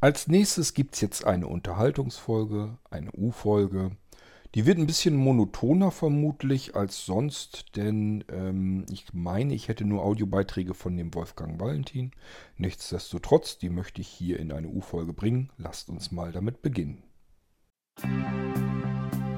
Als nächstes gibt es jetzt eine Unterhaltungsfolge, eine U-Folge. Die wird ein bisschen monotoner vermutlich als sonst, denn ähm, ich meine, ich hätte nur Audiobeiträge von dem Wolfgang Valentin. Nichtsdestotrotz, die möchte ich hier in eine U-Folge bringen. Lasst uns mal damit beginnen. Irgendwasser.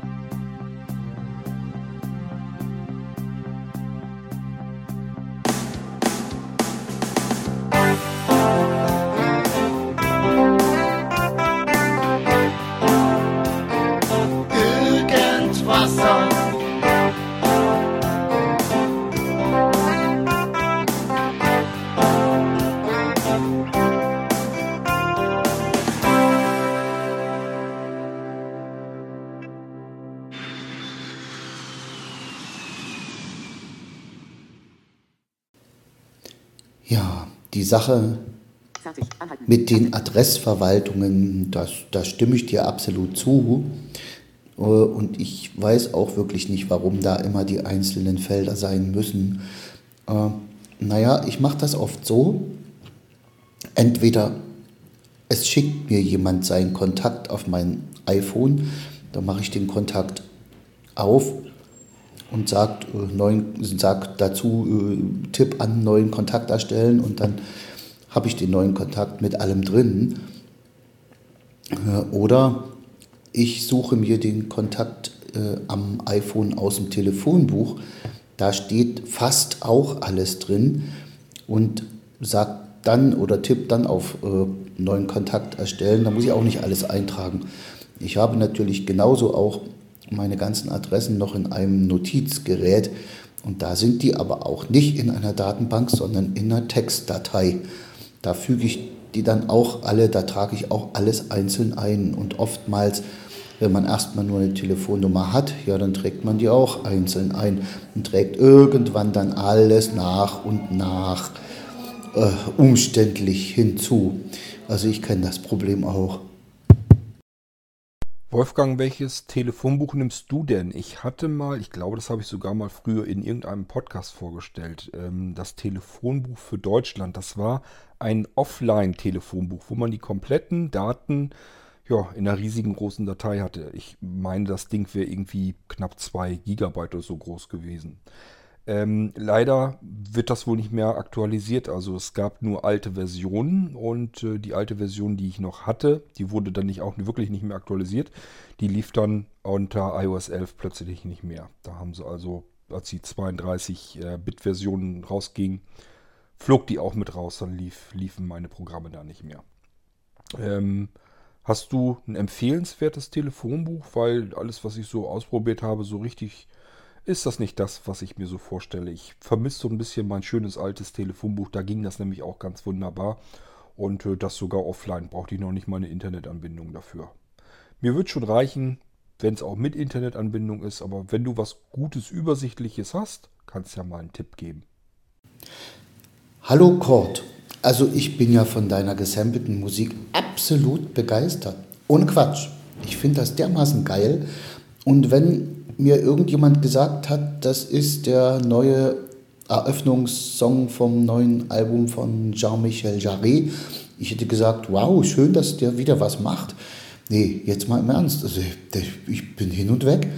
Die Sache mit den Adressverwaltungen, das, da stimme ich dir absolut zu. Äh, Und ich weiß auch wirklich nicht, warum da immer die einzelnen Felder sein müssen. Äh, naja, ich mache das oft so. Entweder es schickt mir jemand seinen Kontakt auf mein iPhone, dann mache ich den Kontakt auf und sagt, äh, neuen, sagt dazu, äh, Tipp an, neuen Kontakt erstellen und dann habe ich den neuen Kontakt mit allem drin. Äh, oder ich suche mir den Kontakt äh, am iPhone aus dem Telefonbuch. Da steht fast auch alles drin und sagt dann oder tippt dann auf äh, neuen Kontakt erstellen. Da muss ich auch nicht alles eintragen. Ich habe natürlich genauso auch meine ganzen Adressen noch in einem Notizgerät und da sind die aber auch nicht in einer Datenbank, sondern in einer Textdatei. Da füge ich die dann auch alle, da trage ich auch alles einzeln ein und oftmals wenn man erstmal nur eine Telefonnummer hat, ja, dann trägt man die auch einzeln ein und trägt irgendwann dann alles nach und nach äh, umständlich hinzu. Also ich kenne das Problem auch. Wolfgang, welches Telefonbuch nimmst du denn? Ich hatte mal, ich glaube, das habe ich sogar mal früher in irgendeinem Podcast vorgestellt, ähm, das Telefonbuch für Deutschland. Das war ein Offline-Telefonbuch, wo man die kompletten Daten ja, in einer riesigen großen Datei hatte. Ich meine, das Ding wäre irgendwie knapp 2 Gigabyte oder so groß gewesen. Ähm, leider wird das wohl nicht mehr aktualisiert. Also es gab nur alte Versionen und äh, die alte Version, die ich noch hatte, die wurde dann nicht auch wirklich nicht mehr aktualisiert. Die lief dann unter iOS 11 plötzlich nicht mehr. Da haben sie also, als die 32-Bit-Version rausging, flog die auch mit raus. Dann lief, liefen meine Programme da nicht mehr. Ähm, Hast du ein empfehlenswertes Telefonbuch? Weil alles, was ich so ausprobiert habe, so richtig ist das nicht das, was ich mir so vorstelle. Ich vermisse so ein bisschen mein schönes altes Telefonbuch. Da ging das nämlich auch ganz wunderbar. Und äh, das sogar offline. Brauchte ich noch nicht mal eine Internetanbindung dafür. Mir wird schon reichen, wenn es auch mit Internetanbindung ist. Aber wenn du was Gutes, Übersichtliches hast, kannst du ja mal einen Tipp geben. Hallo Kurt. Also ich bin ja von deiner gesampelten Musik absolut begeistert. Ohne Quatsch. Ich finde das dermaßen geil. Und wenn mir irgendjemand gesagt hat, das ist der neue Eröffnungssong vom neuen Album von Jean-Michel Jarre, ich hätte gesagt, wow, schön, dass der wieder was macht. Nee, jetzt mal im Ernst. Also ich bin hin und weg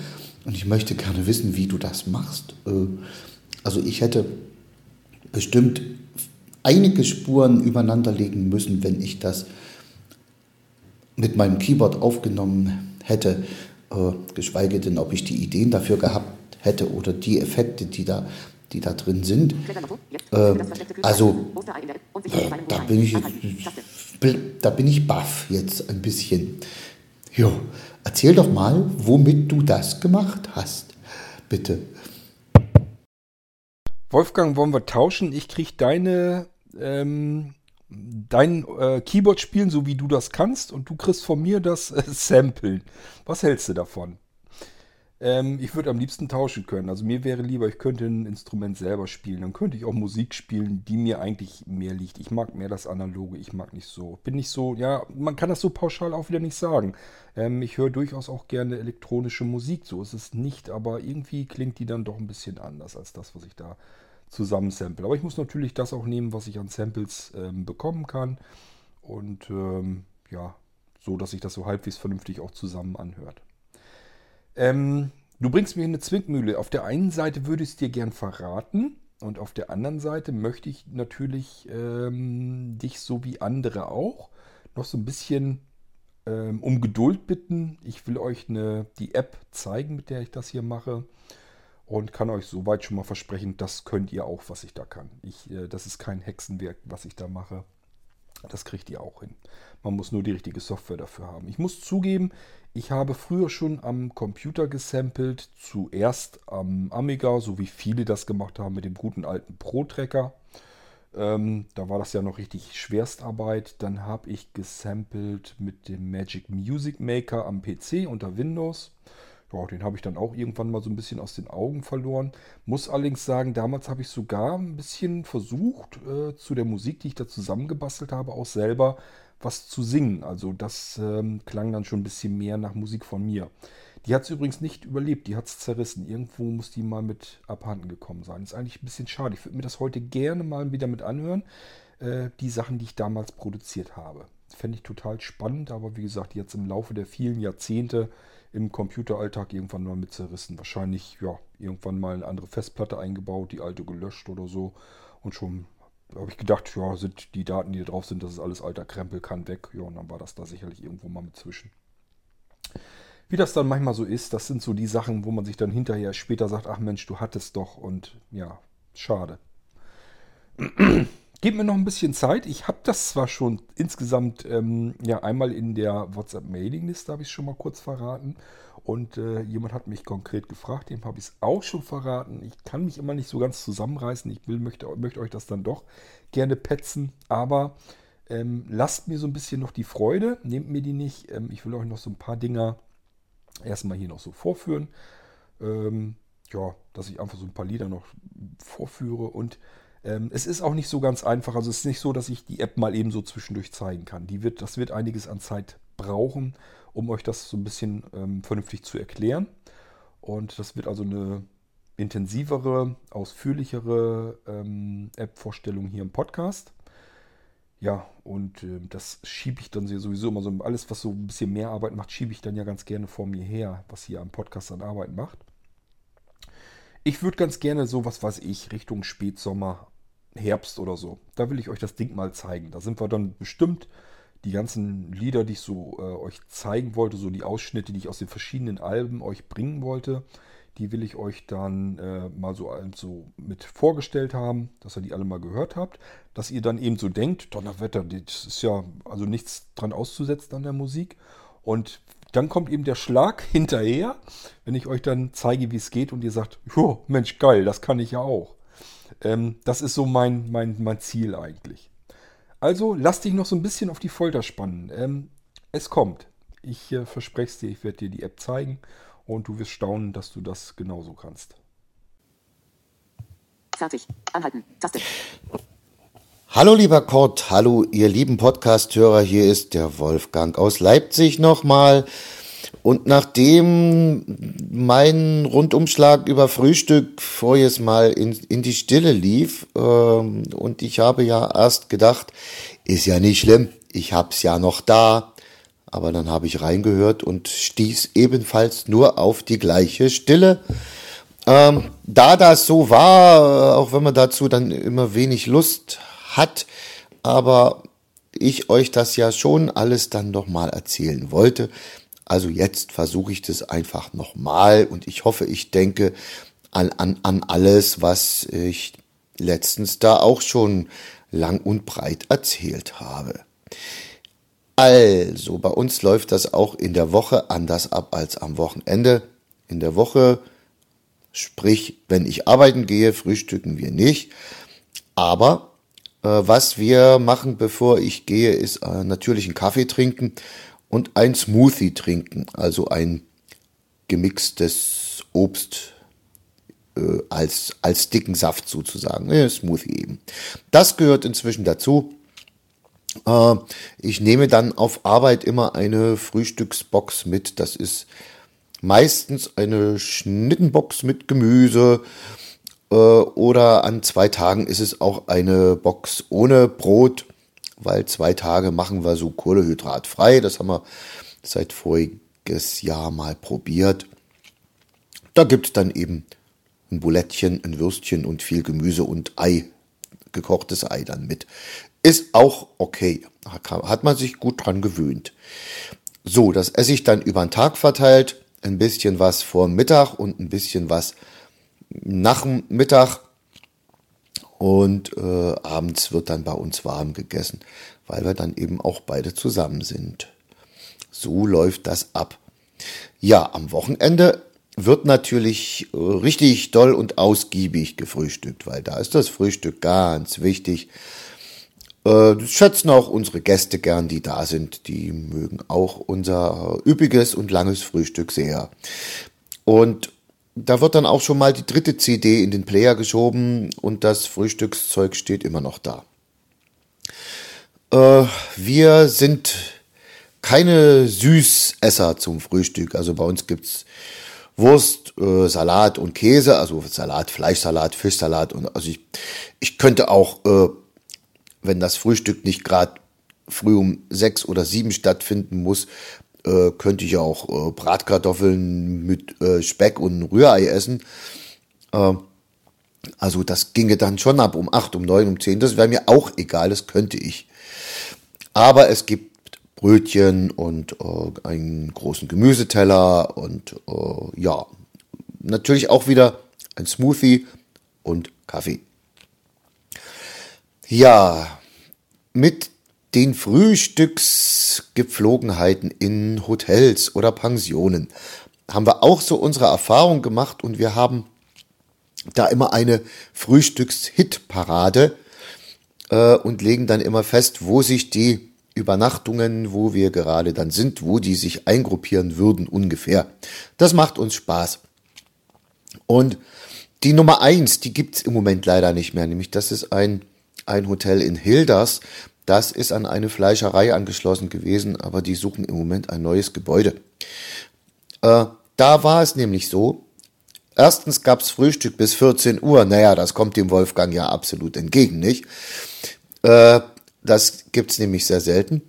und ich möchte gerne wissen, wie du das machst. Äh, also ich hätte bestimmt einige Spuren übereinander legen müssen, wenn ich das mit meinem Keyboard aufgenommen hätte, geschweige denn, ob ich die Ideen dafür gehabt hätte oder die Effekte, die da, die da drin sind. Äh, also äh, da bin ich da bin ich baff jetzt ein bisschen. Jo, erzähl doch mal, womit du das gemacht hast, bitte. Wolfgang, wollen wir tauschen? Ich kriege deine ähm, dein äh, Keyboard spielen, so wie du das kannst, und du kriegst von mir das äh, Samplen. Was hältst du davon? Ähm, ich würde am liebsten tauschen können. Also mir wäre lieber, ich könnte ein Instrument selber spielen. Dann könnte ich auch Musik spielen, die mir eigentlich mehr liegt. Ich mag mehr das Analoge, ich mag nicht so. Bin nicht so, ja, man kann das so pauschal auch wieder nicht sagen. Ähm, ich höre durchaus auch gerne elektronische Musik, so ist es nicht, aber irgendwie klingt die dann doch ein bisschen anders als das, was ich da zusammensample. Aber ich muss natürlich das auch nehmen, was ich an Samples ähm, bekommen kann. Und ähm, ja, so dass sich das so halbwegs vernünftig auch zusammen anhört. Ähm, du bringst mir eine Zwickmühle. Auf der einen Seite würde ich es dir gern verraten und auf der anderen Seite möchte ich natürlich ähm, dich so wie andere auch noch so ein bisschen ähm, um Geduld bitten. Ich will euch eine, die App zeigen, mit der ich das hier mache. Und kann euch soweit schon mal versprechen, das könnt ihr auch, was ich da kann. Ich, äh, das ist kein Hexenwerk, was ich da mache. Das kriegt ihr auch hin. Man muss nur die richtige Software dafür haben. Ich muss zugeben, ich habe früher schon am Computer gesampelt. Zuerst am Amiga, so wie viele das gemacht haben mit dem guten alten Pro-Tracker. Ähm, da war das ja noch richtig Schwerstarbeit. Dann habe ich gesampelt mit dem Magic Music Maker am PC unter Windows. Ja, den habe ich dann auch irgendwann mal so ein bisschen aus den Augen verloren. Muss allerdings sagen, damals habe ich sogar ein bisschen versucht, äh, zu der Musik, die ich da zusammengebastelt habe, auch selber was zu singen. Also das ähm, klang dann schon ein bisschen mehr nach Musik von mir. Die hat es übrigens nicht überlebt, die hat es zerrissen. Irgendwo muss die mal mit abhanden gekommen sein. Ist eigentlich ein bisschen schade. Ich würde mir das heute gerne mal wieder mit anhören. Äh, die Sachen, die ich damals produziert habe. Fände ich total spannend, aber wie gesagt, jetzt im Laufe der vielen Jahrzehnte im Computeralltag irgendwann mal mit zerrissen. Wahrscheinlich, ja, irgendwann mal eine andere Festplatte eingebaut, die alte gelöscht oder so. Und schon habe ich gedacht, ja, sind die Daten, die da drauf sind, das ist alles alter Krempel, kann weg. Ja, und dann war das da sicherlich irgendwo mal mit zwischen. Wie das dann manchmal so ist, das sind so die Sachen, wo man sich dann hinterher später sagt, ach Mensch, du hattest doch und ja, schade. Gebt mir noch ein bisschen Zeit. Ich habe das zwar schon insgesamt ähm, ja einmal in der WhatsApp-Mailing-Liste, habe ich schon mal kurz verraten. Und äh, jemand hat mich konkret gefragt, dem habe ich es auch schon verraten. Ich kann mich immer nicht so ganz zusammenreißen. Ich will, möchte, möchte euch das dann doch gerne petzen. Aber ähm, lasst mir so ein bisschen noch die Freude. Nehmt mir die nicht. Ähm, ich will euch noch so ein paar Dinger erstmal hier noch so vorführen. Ähm, ja, dass ich einfach so ein paar Lieder noch vorführe. Und ähm, es ist auch nicht so ganz einfach. Also es ist nicht so, dass ich die App mal eben so zwischendurch zeigen kann. Die wird, das wird einiges an Zeit brauchen, um euch das so ein bisschen ähm, vernünftig zu erklären. Und das wird also eine intensivere, ausführlichere ähm, App-Vorstellung hier im Podcast. Ja, und äh, das schiebe ich dann sowieso immer so, alles was so ein bisschen mehr Arbeit macht, schiebe ich dann ja ganz gerne vor mir her, was hier am Podcast an Arbeit macht. Ich würde ganz gerne so, was weiß ich, Richtung Spätsommer, Herbst oder so. Da will ich euch das Ding mal zeigen. Da sind wir dann bestimmt die ganzen Lieder, die ich so äh, euch zeigen wollte, so die Ausschnitte, die ich aus den verschiedenen Alben euch bringen wollte, die will ich euch dann äh, mal so also mit vorgestellt haben, dass ihr die alle mal gehört habt, dass ihr dann eben so denkt, Donnerwetter, das ist ja also nichts dran auszusetzen an der Musik. Und dann kommt eben der Schlag hinterher, wenn ich euch dann zeige, wie es geht und ihr sagt, Mensch, geil, das kann ich ja auch. Ähm, das ist so mein, mein, mein Ziel eigentlich. Also lass dich noch so ein bisschen auf die Folter spannen. Ähm, es kommt. Ich äh, verspreche es dir, ich werde dir die App zeigen und du wirst staunen, dass du das genauso kannst. Fertig. Anhalten. Taste. Hallo lieber Kurt, hallo ihr lieben Podcast-Hörer, hier ist der Wolfgang aus Leipzig nochmal. Und nachdem mein Rundumschlag über Frühstück voriges Mal in, in die Stille lief, ähm, und ich habe ja erst gedacht, ist ja nicht schlimm, ich hab's ja noch da. Aber dann habe ich reingehört und stieß ebenfalls nur auf die gleiche Stille. Ähm, da das so war, auch wenn man dazu dann immer wenig Lust hat, aber ich euch das ja schon alles dann nochmal erzählen wollte, also jetzt versuche ich das einfach nochmal und ich hoffe, ich denke an, an, an alles, was ich letztens da auch schon lang und breit erzählt habe. Also, bei uns läuft das auch in der Woche anders ab als am Wochenende. In der Woche, sprich, wenn ich arbeiten gehe, frühstücken wir nicht. Aber äh, was wir machen, bevor ich gehe, ist äh, natürlich einen Kaffee trinken und ein Smoothie trinken, also ein gemixtes Obst äh, als, als dicken Saft sozusagen, äh, Smoothie eben. Das gehört inzwischen dazu. Äh, ich nehme dann auf Arbeit immer eine Frühstücksbox mit. Das ist meistens eine Schnittenbox mit Gemüse äh, oder an zwei Tagen ist es auch eine Box ohne Brot weil zwei Tage machen wir so kohlehydratfrei. Das haben wir seit voriges Jahr mal probiert. Da gibt es dann eben ein Bulettchen, ein Würstchen und viel Gemüse und Ei, gekochtes Ei dann mit. Ist auch okay. Hat man sich gut dran gewöhnt. So, das esse ich dann über den Tag verteilt. Ein bisschen was vor Mittag und ein bisschen was nach dem Mittag. Und äh, abends wird dann bei uns warm gegessen, weil wir dann eben auch beide zusammen sind. So läuft das ab. Ja, am Wochenende wird natürlich äh, richtig doll und ausgiebig gefrühstückt, weil da ist das Frühstück ganz wichtig. Äh, das schätzen auch unsere Gäste gern, die da sind. Die mögen auch unser üppiges und langes Frühstück sehr. Und da wird dann auch schon mal die dritte CD in den Player geschoben und das Frühstückszeug steht immer noch da. Äh, wir sind keine Süßesser zum Frühstück. Also bei uns gibt's Wurst, äh, Salat und Käse, also Salat, Fleischsalat, Fischsalat und also ich, ich könnte auch, äh, wenn das Frühstück nicht gerade früh um sechs oder sieben stattfinden muss, äh, könnte ich auch äh, Bratkartoffeln mit äh, Speck und Rührei essen. Äh, also das ginge dann schon ab um acht, um neun, um zehn. Das wäre mir auch egal, das könnte ich. Aber es gibt Brötchen und äh, einen großen Gemüseteller und äh, ja, natürlich auch wieder ein Smoothie und Kaffee. Ja, mit den Frühstücksgepflogenheiten in Hotels oder Pensionen haben wir auch so unsere Erfahrung gemacht und wir haben da immer eine Frühstückshitparade äh, und legen dann immer fest, wo sich die Übernachtungen, wo wir gerade dann sind, wo die sich eingruppieren würden ungefähr. Das macht uns Spaß. Und die Nummer eins, die gibt's im Moment leider nicht mehr, nämlich das ist ein, ein Hotel in Hilders. Das ist an eine Fleischerei angeschlossen gewesen, aber die suchen im Moment ein neues Gebäude. Äh, da war es nämlich so, erstens gab's Frühstück bis 14 Uhr. Naja, das kommt dem Wolfgang ja absolut entgegen, nicht? Äh, das gibt's nämlich sehr selten.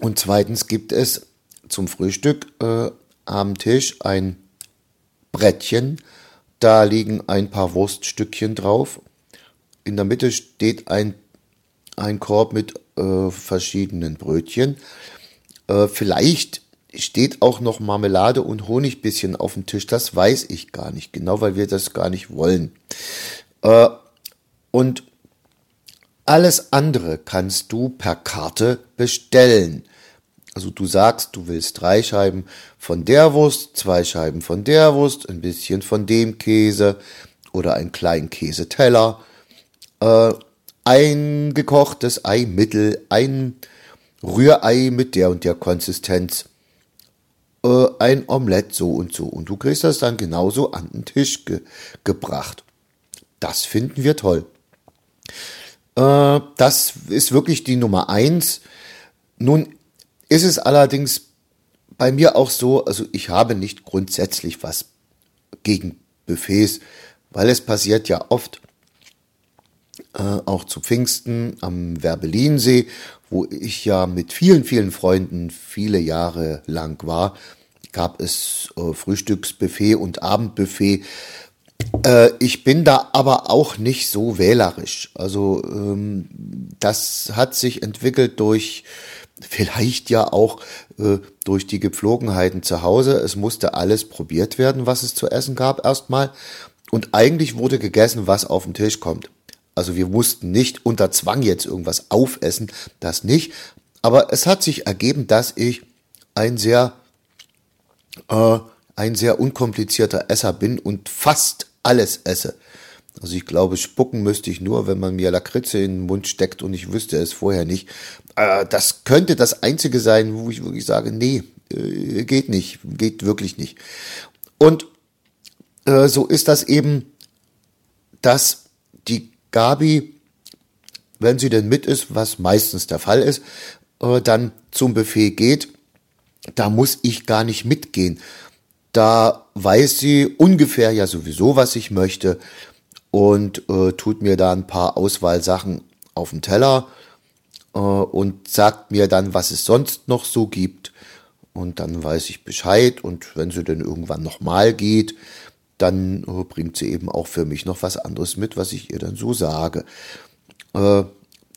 Und zweitens gibt es zum Frühstück äh, am Tisch ein Brettchen. Da liegen ein paar Wurststückchen drauf. In der Mitte steht ein, ein Korb mit äh, verschiedenen Brötchen. Äh, vielleicht steht auch noch Marmelade und Honigbisschen auf dem Tisch. Das weiß ich gar nicht genau, weil wir das gar nicht wollen. Äh, und alles andere kannst du per Karte bestellen. Also du sagst, du willst drei Scheiben von der Wurst, zwei Scheiben von der Wurst, ein bisschen von dem Käse oder einen kleinen Käseteller, äh, ein gekochtes Ei mittel, ein Rührei mit der und der Konsistenz, äh, ein Omelett so und so. Und du kriegst das dann genauso an den Tisch ge gebracht. Das finden wir toll. Äh, das ist wirklich die Nummer eins. Nun ist es allerdings bei mir auch so, also ich habe nicht grundsätzlich was gegen Buffets, weil es passiert ja oft, äh, auch zu Pfingsten am Werbelinsee, wo ich ja mit vielen, vielen Freunden viele Jahre lang war, gab es äh, Frühstücksbuffet und Abendbuffet äh, ich bin da aber auch nicht so wählerisch. Also ähm, das hat sich entwickelt durch vielleicht ja auch äh, durch die Gepflogenheiten zu Hause. Es musste alles probiert werden, was es zu essen gab erstmal. Und eigentlich wurde gegessen, was auf den Tisch kommt. Also wir mussten nicht unter Zwang jetzt irgendwas aufessen, das nicht. Aber es hat sich ergeben, dass ich ein sehr, äh, ein sehr unkomplizierter Esser bin und fast alles esse. Also ich glaube, spucken müsste ich nur, wenn man mir Lakritze in den Mund steckt und ich wüsste es vorher nicht. Äh, das könnte das Einzige sein, wo ich wirklich sage, nee, äh, geht nicht, geht wirklich nicht. Und äh, so ist das eben, dass Gabi, wenn sie denn mit ist, was meistens der Fall ist, dann zum Buffet geht, da muss ich gar nicht mitgehen. Da weiß sie ungefähr ja sowieso, was ich möchte und äh, tut mir da ein paar Auswahlsachen auf den Teller. äh, und sagt mir dann, was es sonst noch so gibt. Und dann weiß ich Bescheid. Und wenn sie dann irgendwann nochmal geht, dann äh, bringt sie eben auch für mich noch was anderes mit, was ich ihr dann so sage. Äh,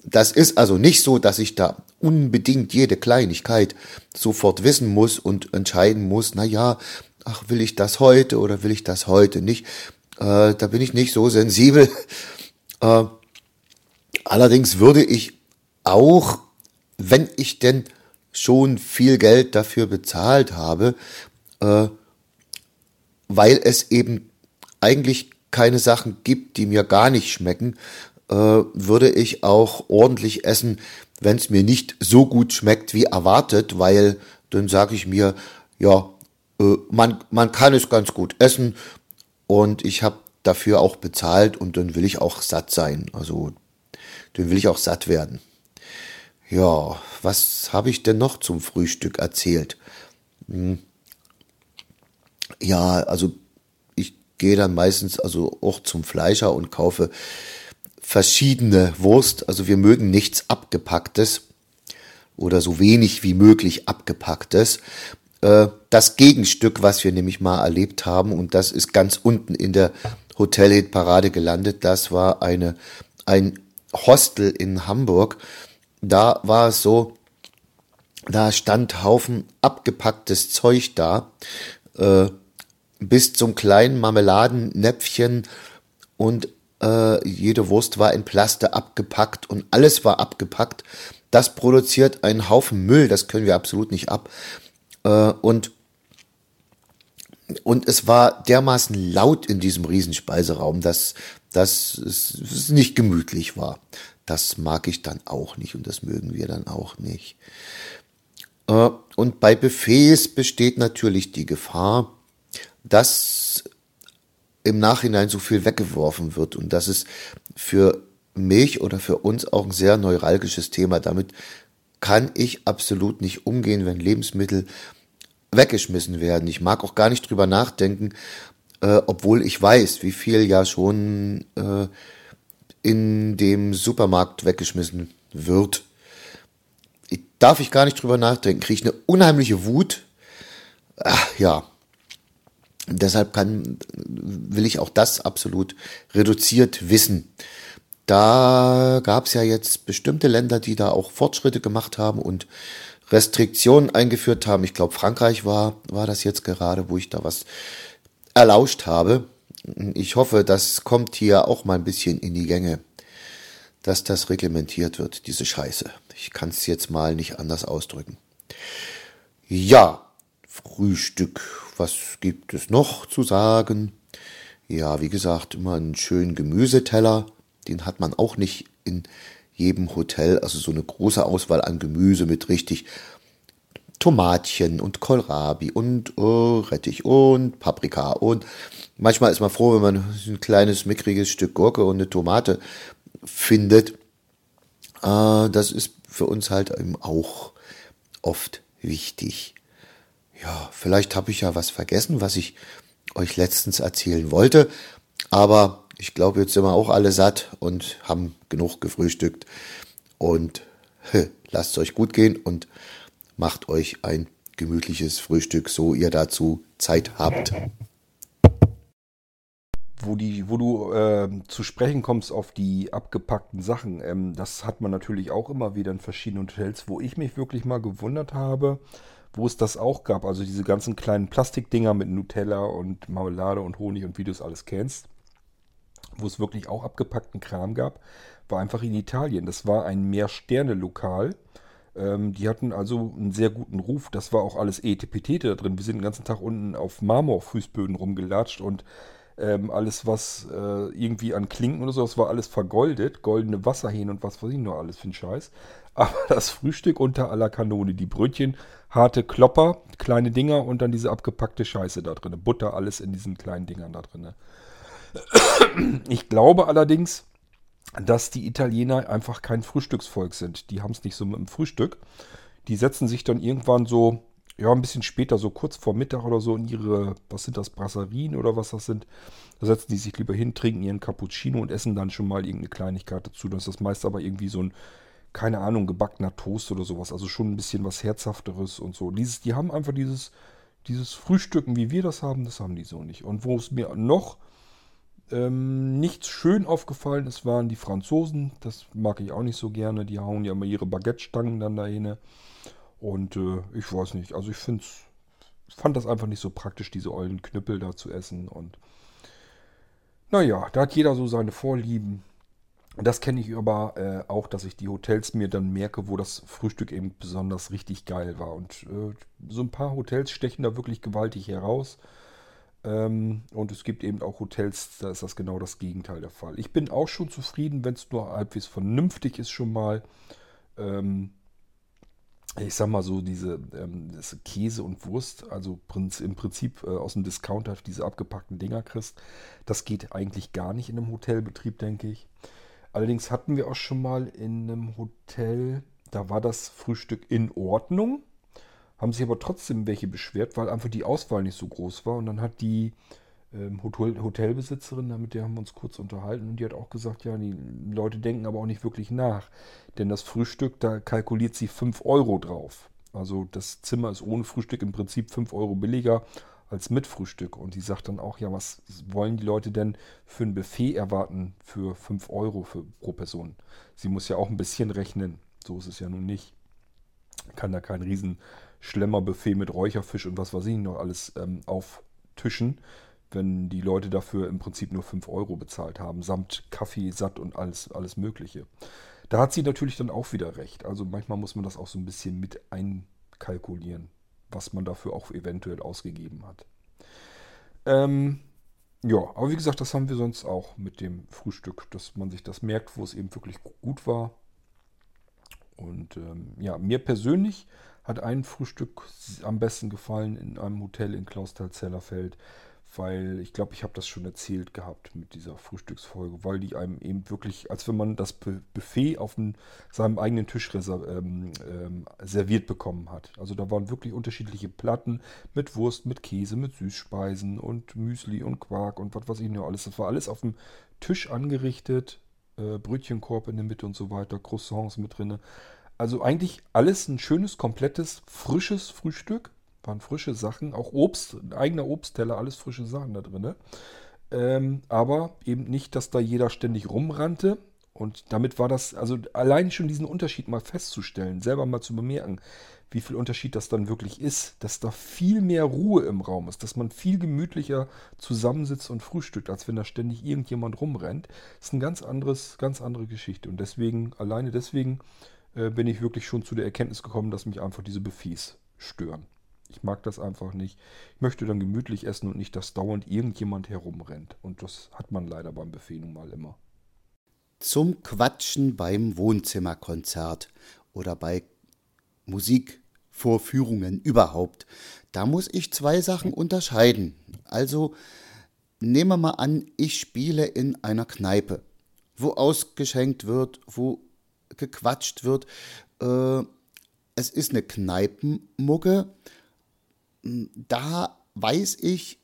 das ist also nicht so, dass ich da unbedingt jede Kleinigkeit sofort wissen muss und entscheiden muss, na ja, ach, will ich das heute oder will ich das heute nicht? Äh, da bin ich nicht so sensibel. Äh, allerdings würde ich auch, wenn ich denn schon viel Geld dafür bezahlt habe, weil es eben eigentlich keine Sachen gibt, die mir gar nicht schmecken, äh, würde ich auch ordentlich essen, wenn es mir nicht so gut schmeckt wie erwartet, weil dann sage ich mir, ja, äh, man, man kann es ganz gut essen und ich habe dafür auch bezahlt und dann will ich auch satt sein. Also dann will ich auch satt werden. Ja, was habe ich denn noch zum Frühstück erzählt? Hm. Ja, also ich gehe dann meistens also auch zum Fleischer und kaufe verschiedene Wurst. Also wir mögen nichts abgepacktes oder so wenig wie möglich abgepacktes. Äh, das Gegenstück, was wir nämlich mal erlebt haben, und das ist ganz unten in der Hotelhit-Parade gelandet, das war eine, ein Hostel in Hamburg. Da war es so, da stand Haufen abgepacktes Zeug da, äh, bis zum kleinen Marmeladennäpfchen und äh, jede Wurst war in Plaste abgepackt und alles war abgepackt. Das produziert einen Haufen Müll, das können wir absolut nicht ab. Äh, und und es war dermaßen laut in diesem Riesenspeiseraum, dass, dass es, es nicht gemütlich war. Das mag ich dann auch nicht und das mögen wir dann auch nicht. Äh, und bei Buffets besteht natürlich die Gefahr, dass im Nachhinein so viel weggeworfen wird und das ist für mich oder für uns auch ein sehr neuralgisches Thema. Damit kann ich absolut nicht umgehen, wenn Lebensmittel weggeschmissen werden. Ich mag auch gar nicht drüber nachdenken, äh, obwohl ich weiß, wie viel ja schon äh, in dem Supermarkt weggeschmissen wird. Darf ich gar nicht drüber nachdenken, kriege ich eine unheimliche Wut. Ach, ja, deshalb kann, will ich auch das absolut reduziert wissen. Da gab es ja jetzt bestimmte Länder, die da auch Fortschritte gemacht haben und Restriktionen eingeführt haben. Ich glaube, Frankreich war, war das jetzt gerade, wo ich da was erlauscht habe. Ich hoffe, das kommt hier auch mal ein bisschen in die Gänge, dass das reglementiert wird, diese Scheiße. Ich kann es jetzt mal nicht anders ausdrücken. Ja, Frühstück. Was gibt es noch zu sagen? Ja, wie gesagt, immer einen schönen Gemüseteller. Den hat man auch nicht in jedem Hotel. Also so eine große Auswahl an Gemüse mit richtig Tomatchen und Kohlrabi und oh, Rettich und Paprika. Und manchmal ist man froh, wenn man ein kleines, mickriges Stück Gurke und eine Tomate findet. Äh, das ist für uns halt eben auch oft wichtig. Ja, vielleicht habe ich ja was vergessen, was ich euch letztens erzählen wollte. Aber ich glaube, jetzt sind wir auch alle satt und haben genug gefrühstückt. Und lasst es euch gut gehen und macht euch ein gemütliches Frühstück, so ihr dazu Zeit habt. Wo, die, wo du äh, zu sprechen kommst auf die abgepackten Sachen, ähm, das hat man natürlich auch immer wieder in verschiedenen Hotels, wo ich mich wirklich mal gewundert habe, wo es das auch gab. Also diese ganzen kleinen Plastikdinger mit Nutella und Marmelade und Honig und wie du es alles kennst. Wo es wirklich auch abgepackten Kram gab, war einfach in Italien. Das war ein Mehr-Sterne-Lokal. Ähm, die hatten also einen sehr guten Ruf. Das war auch alles Etepetete da drin. Wir sind den ganzen Tag unten auf Marmorfußböden rumgelatscht und ähm, alles, was äh, irgendwie an Klinken oder so, das war alles vergoldet. Goldene Wasserhähne und was weiß ich nur alles für ein Scheiß. Aber das Frühstück unter aller Kanone. Die Brötchen, harte Klopper, kleine Dinger und dann diese abgepackte Scheiße da drin. Butter, alles in diesen kleinen Dingern da drin. Ich glaube allerdings, dass die Italiener einfach kein Frühstücksvolk sind. Die haben es nicht so mit dem Frühstück. Die setzen sich dann irgendwann so, ja, ein bisschen später, so kurz vor Mittag oder so in ihre, was sind das, Brasserien oder was das sind. Da setzen die sich lieber hin, trinken ihren Cappuccino und essen dann schon mal irgendeine Kleinigkeit dazu. Das ist meist aber irgendwie so ein keine Ahnung, gebackener Toast oder sowas. Also schon ein bisschen was Herzhafteres und so. Dieses, die haben einfach dieses, dieses Frühstücken, wie wir das haben, das haben die so nicht. Und wo es mir noch ähm, nicht schön aufgefallen ist, waren die Franzosen. Das mag ich auch nicht so gerne. Die hauen ja immer ihre Baguette-Stangen dann dahin. Und äh, ich weiß nicht, also ich finde fand das einfach nicht so praktisch, diese ollen Knüppel da zu essen. Und naja, da hat jeder so seine Vorlieben. Das kenne ich aber äh, auch, dass ich die Hotels mir dann merke, wo das Frühstück eben besonders richtig geil war. Und äh, so ein paar Hotels stechen da wirklich gewaltig heraus. Ähm, und es gibt eben auch Hotels, da ist das genau das Gegenteil der Fall. Ich bin auch schon zufrieden, wenn es nur halbwegs vernünftig ist schon mal. Ähm, ich sag mal so, diese ähm, Käse und Wurst, also im Prinzip äh, aus dem Discounter diese abgepackten Dinger kriegst, das geht eigentlich gar nicht in einem Hotelbetrieb, denke ich. Allerdings hatten wir auch schon mal in einem Hotel, da war das Frühstück in Ordnung, haben sich aber trotzdem welche beschwert, weil einfach die Auswahl nicht so groß war. Und dann hat die Hotel Hotelbesitzerin, mit der haben wir uns kurz unterhalten, und die hat auch gesagt, ja, die Leute denken aber auch nicht wirklich nach. Denn das Frühstück, da kalkuliert sie 5 Euro drauf. Also das Zimmer ist ohne Frühstück im Prinzip 5 Euro billiger als mit Frühstück. Und die sagt dann auch, ja, was wollen die Leute denn für ein Buffet erwarten für 5 Euro für, pro Person? Sie muss ja auch ein bisschen rechnen. So ist es ja nun nicht. Kann da kein riesen Schlemmerbuffet mit Räucherfisch und was weiß ich noch alles ähm, auftischen, wenn die Leute dafür im Prinzip nur 5 Euro bezahlt haben, samt Kaffee, Satt und alles, alles Mögliche. Da hat sie natürlich dann auch wieder recht. Also manchmal muss man das auch so ein bisschen mit einkalkulieren was man dafür auch eventuell ausgegeben hat. Ähm, ja, aber wie gesagt, das haben wir sonst auch mit dem Frühstück, dass man sich das merkt, wo es eben wirklich gut war. Und ähm, ja, mir persönlich hat ein Frühstück am besten gefallen in einem Hotel in Klausthal-Zellerfeld weil ich glaube, ich habe das schon erzählt gehabt mit dieser Frühstücksfolge, weil die einem eben wirklich, als wenn man das Buffet auf dem, seinem eigenen Tisch ähm, ähm, serviert bekommen hat. Also da waren wirklich unterschiedliche Platten mit Wurst, mit Käse, mit Süßspeisen und Müsli und Quark und was weiß ich noch alles. Das war alles auf dem Tisch angerichtet, äh, Brötchenkorb in der Mitte und so weiter, Croissants mit drin. Also eigentlich alles ein schönes, komplettes, frisches Frühstück waren frische Sachen, auch Obst, eigener Obstteller, alles frische Sachen da drin. Ähm, aber eben nicht, dass da jeder ständig rumrannte. Und damit war das, also allein schon diesen Unterschied mal festzustellen, selber mal zu bemerken, wie viel Unterschied das dann wirklich ist, dass da viel mehr Ruhe im Raum ist, dass man viel gemütlicher zusammensitzt und frühstückt, als wenn da ständig irgendjemand rumrennt, ist eine ganz ganz andere Geschichte. Und deswegen, alleine deswegen, äh, bin ich wirklich schon zu der Erkenntnis gekommen, dass mich einfach diese Buffets stören. Ich mag das einfach nicht. Ich möchte dann gemütlich essen und nicht, dass dauernd irgendjemand herumrennt. Und das hat man leider beim Buffet nun mal immer. Zum Quatschen beim Wohnzimmerkonzert oder bei Musikvorführungen überhaupt. Da muss ich zwei Sachen unterscheiden. Also nehmen wir mal an, ich spiele in einer Kneipe, wo ausgeschenkt wird, wo gequatscht wird. Äh, es ist eine Kneipenmucke da weiß ich,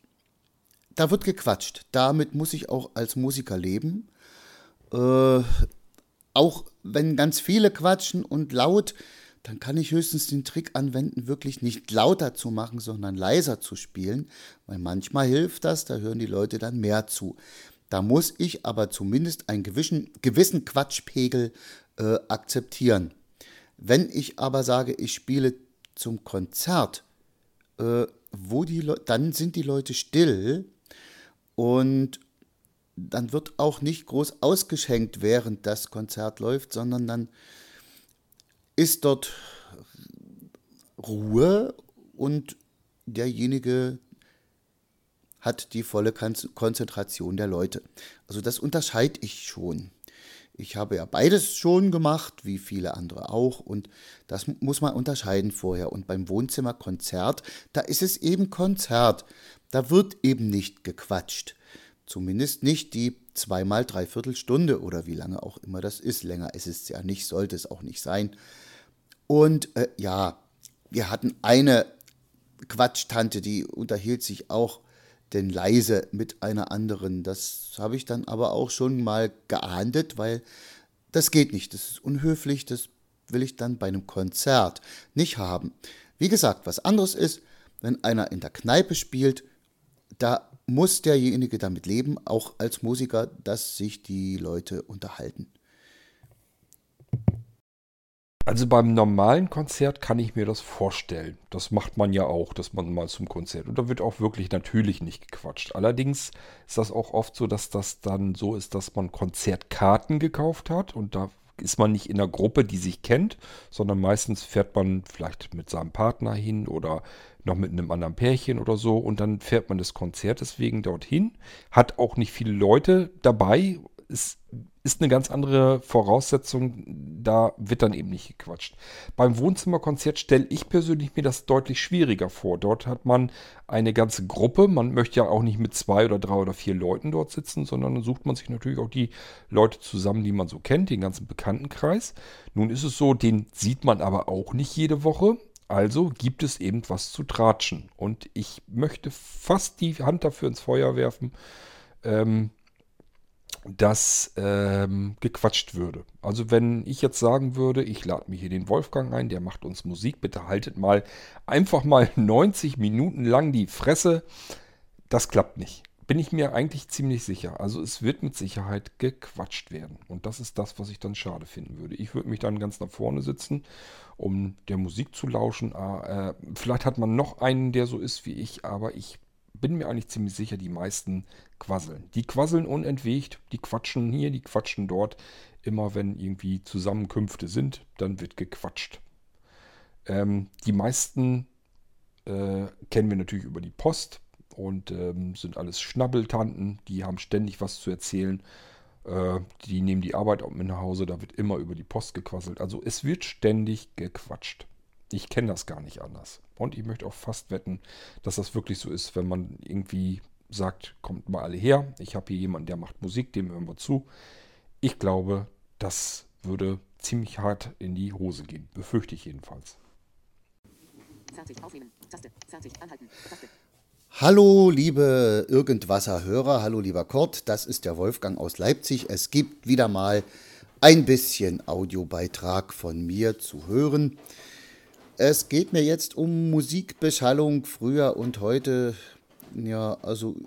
da wird gequatscht. Damit muss ich auch als Musiker leben. Äh, auch wenn ganz viele quatschen und laut, dann kann ich höchstens den Trick anwenden, wirklich nicht lauter zu machen, sondern leiser zu spielen, weil manchmal hilft das, da hören die Leute dann mehr zu. Da muss ich aber zumindest einen gewissen, gewissen Quatschpegel äh, akzeptieren. Wenn ich aber sage, ich spiele zum Konzert, äh, wo die Le dann sind die Leute still und dann wird auch nicht groß ausgeschenkt, während das Konzert läuft, sondern dann ist dort Ruhe und derjenige hat die volle Konzentration der Leute. Also das unterscheide ich schon. Ich habe ja beides schon gemacht, wie viele andere auch. Und das muss man unterscheiden vorher. Und beim Wohnzimmerkonzert, da ist es eben Konzert. Da wird eben nicht gequatscht. Zumindest nicht die zweimal dreiviertel Stunde oder wie lange auch immer das ist. Länger ist es ja nicht, sollte es auch nicht sein. Und äh, ja, wir hatten eine Quatschtante, die unterhielt sich auch denn leise mit einer anderen. Das habe ich dann aber auch schon mal geahndet, weil das geht nicht. Das ist unhöflich, das will ich dann bei einem Konzert nicht haben. Wie gesagt, was anderes ist, wenn einer in der Kneipe spielt, da muss derjenige damit leben, auch als Musiker, dass sich die Leute unterhalten. Also beim normalen Konzert kann ich mir das vorstellen. Das macht man ja auch, dass man mal zum Konzert. Und da wird auch wirklich natürlich nicht gequatscht. Allerdings ist das auch oft so, dass das dann so ist, dass man Konzertkarten gekauft hat und da ist man nicht in einer Gruppe, die sich kennt, sondern meistens fährt man vielleicht mit seinem Partner hin oder noch mit einem anderen Pärchen oder so und dann fährt man das Konzert deswegen dorthin, hat auch nicht viele Leute dabei, ist ist eine ganz andere Voraussetzung. Da wird dann eben nicht gequatscht. Beim Wohnzimmerkonzert stelle ich persönlich mir das deutlich schwieriger vor. Dort hat man eine ganze Gruppe. Man möchte ja auch nicht mit zwei oder drei oder vier Leuten dort sitzen, sondern dann sucht man sich natürlich auch die Leute zusammen, die man so kennt, den ganzen Bekanntenkreis. Nun ist es so, den sieht man aber auch nicht jede Woche. Also gibt es eben was zu tratschen. Und ich möchte fast die Hand dafür ins Feuer werfen. Ähm, dass ähm, gequatscht würde. Also wenn ich jetzt sagen würde, ich lade mir hier den Wolfgang ein, der macht uns Musik, bitte haltet mal einfach mal 90 Minuten lang die Fresse, das klappt nicht. Bin ich mir eigentlich ziemlich sicher. Also es wird mit Sicherheit gequatscht werden. Und das ist das, was ich dann schade finden würde. Ich würde mich dann ganz nach vorne sitzen, um der Musik zu lauschen. Ah, äh, vielleicht hat man noch einen, der so ist wie ich, aber ich bin mir eigentlich ziemlich sicher, die meisten quasseln. Die quasseln unentwegt, die quatschen hier, die quatschen dort. Immer wenn irgendwie Zusammenkünfte sind, dann wird gequatscht. Ähm, die meisten äh, kennen wir natürlich über die Post und ähm, sind alles Schnabbeltanten, die haben ständig was zu erzählen. Äh, die nehmen die Arbeit auch mit nach Hause, da wird immer über die Post gequasselt. Also es wird ständig gequatscht. Ich kenne das gar nicht anders. Und ich möchte auch fast wetten, dass das wirklich so ist, wenn man irgendwie sagt, kommt mal alle her, ich habe hier jemanden, der macht Musik, dem hören wir zu. Ich glaube, das würde ziemlich hart in die Hose gehen. Befürchte ich jedenfalls. Fertig, aufnehmen. Taste. Fertig, anhalten. Taste. Hallo, liebe Irgendwasser-Hörer, hallo, lieber Kurt, das ist der Wolfgang aus Leipzig. Es gibt wieder mal ein bisschen Audiobeitrag von mir zu hören. Es geht mir jetzt um Musikbeschallung früher und heute. Ja, also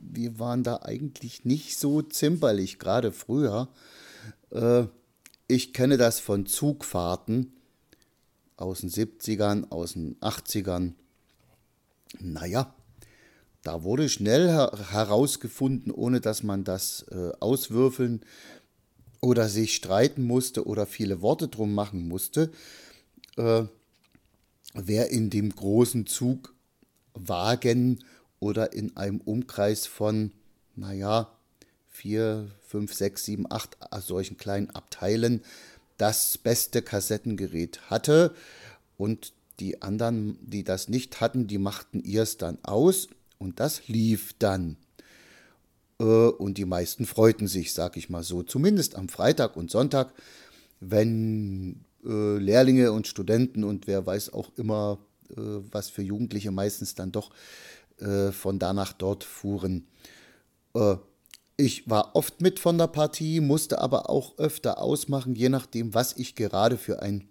wir waren da eigentlich nicht so zimperlich, gerade früher. Äh, ich kenne das von Zugfahrten aus den 70ern, aus den 80ern. Naja, da wurde schnell her herausgefunden, ohne dass man das äh, auswürfeln oder sich streiten musste oder viele Worte drum machen musste. Äh, wer in dem großen Zugwagen oder in einem Umkreis von, naja, vier, fünf, sechs, sieben, acht solchen kleinen Abteilen das beste Kassettengerät hatte und die anderen, die das nicht hatten, die machten ihr es dann aus und das lief dann. Äh, und die meisten freuten sich, sag ich mal so, zumindest am Freitag und Sonntag, wenn äh, Lehrlinge und Studenten und wer weiß auch immer, äh, was für Jugendliche meistens dann doch äh, von da nach dort fuhren. Äh, ich war oft mit von der Partie, musste aber auch öfter ausmachen, je nachdem, was ich gerade für ein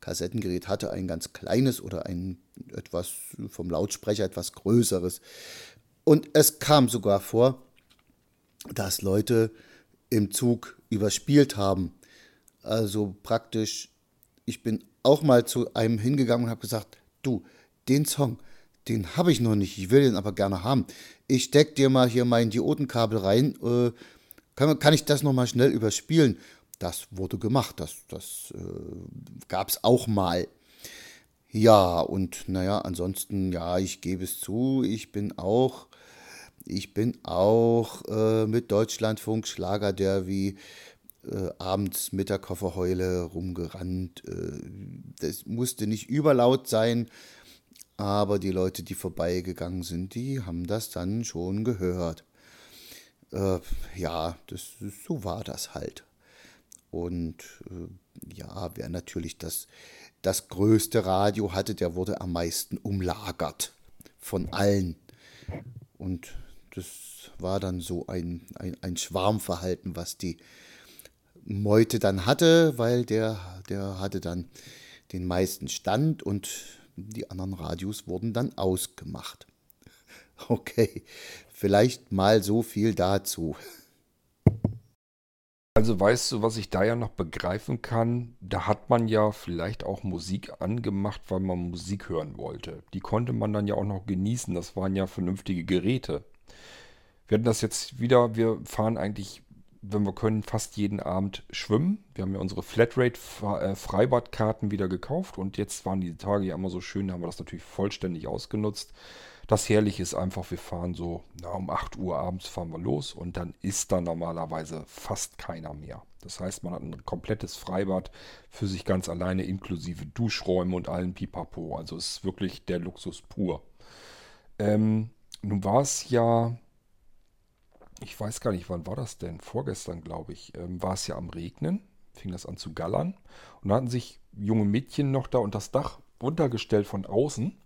Kassettengerät hatte, ein ganz kleines oder ein etwas vom Lautsprecher etwas größeres. Und es kam sogar vor, dass Leute im Zug überspielt haben. Also praktisch ich bin auch mal zu einem hingegangen und habe gesagt, du, den Song, den habe ich noch nicht, ich will den aber gerne haben. Ich steck dir mal hier mein Diodenkabel rein, äh, kann, kann ich das nochmal schnell überspielen? Das wurde gemacht, das, das äh, gab es auch mal. Ja, und naja, ansonsten, ja, ich gebe es zu, ich bin auch, ich bin auch äh, mit Deutschlandfunk Schlager der wie äh, abends mit der Kofferheule rumgerannt. Äh, das musste nicht überlaut sein, aber die Leute, die vorbeigegangen sind, die haben das dann schon gehört. Äh, ja, das, so war das halt. Und äh, ja, wer natürlich das, das größte Radio hatte, der wurde am meisten umlagert von allen. Und das war dann so ein, ein, ein Schwarmverhalten, was die Meute dann hatte, weil der, der hatte dann den meisten Stand und die anderen Radios wurden dann ausgemacht. Okay, vielleicht mal so viel dazu. Also weißt du, was ich da ja noch begreifen kann, da hat man ja vielleicht auch Musik angemacht, weil man Musik hören wollte. Die konnte man dann ja auch noch genießen, das waren ja vernünftige Geräte. Wir hatten das jetzt wieder, wir fahren eigentlich, wenn wir können, fast jeden Abend schwimmen. Wir haben ja unsere Flatrate-Freibadkarten wieder gekauft und jetzt waren die Tage ja immer so schön, da haben wir das natürlich vollständig ausgenutzt. Das Herrliche ist einfach, wir fahren so, na, um 8 Uhr abends fahren wir los und dann ist da normalerweise fast keiner mehr. Das heißt, man hat ein komplettes Freibad für sich ganz alleine, inklusive Duschräume und allen Pipapo. Also es ist wirklich der Luxus pur. Ähm, nun war es ja, ich weiß gar nicht, wann war das denn? Vorgestern, glaube ich, ähm, war es ja am Regnen, fing das an zu gallern. Und da hatten sich junge Mädchen noch da unter das Dach runtergestellt von außen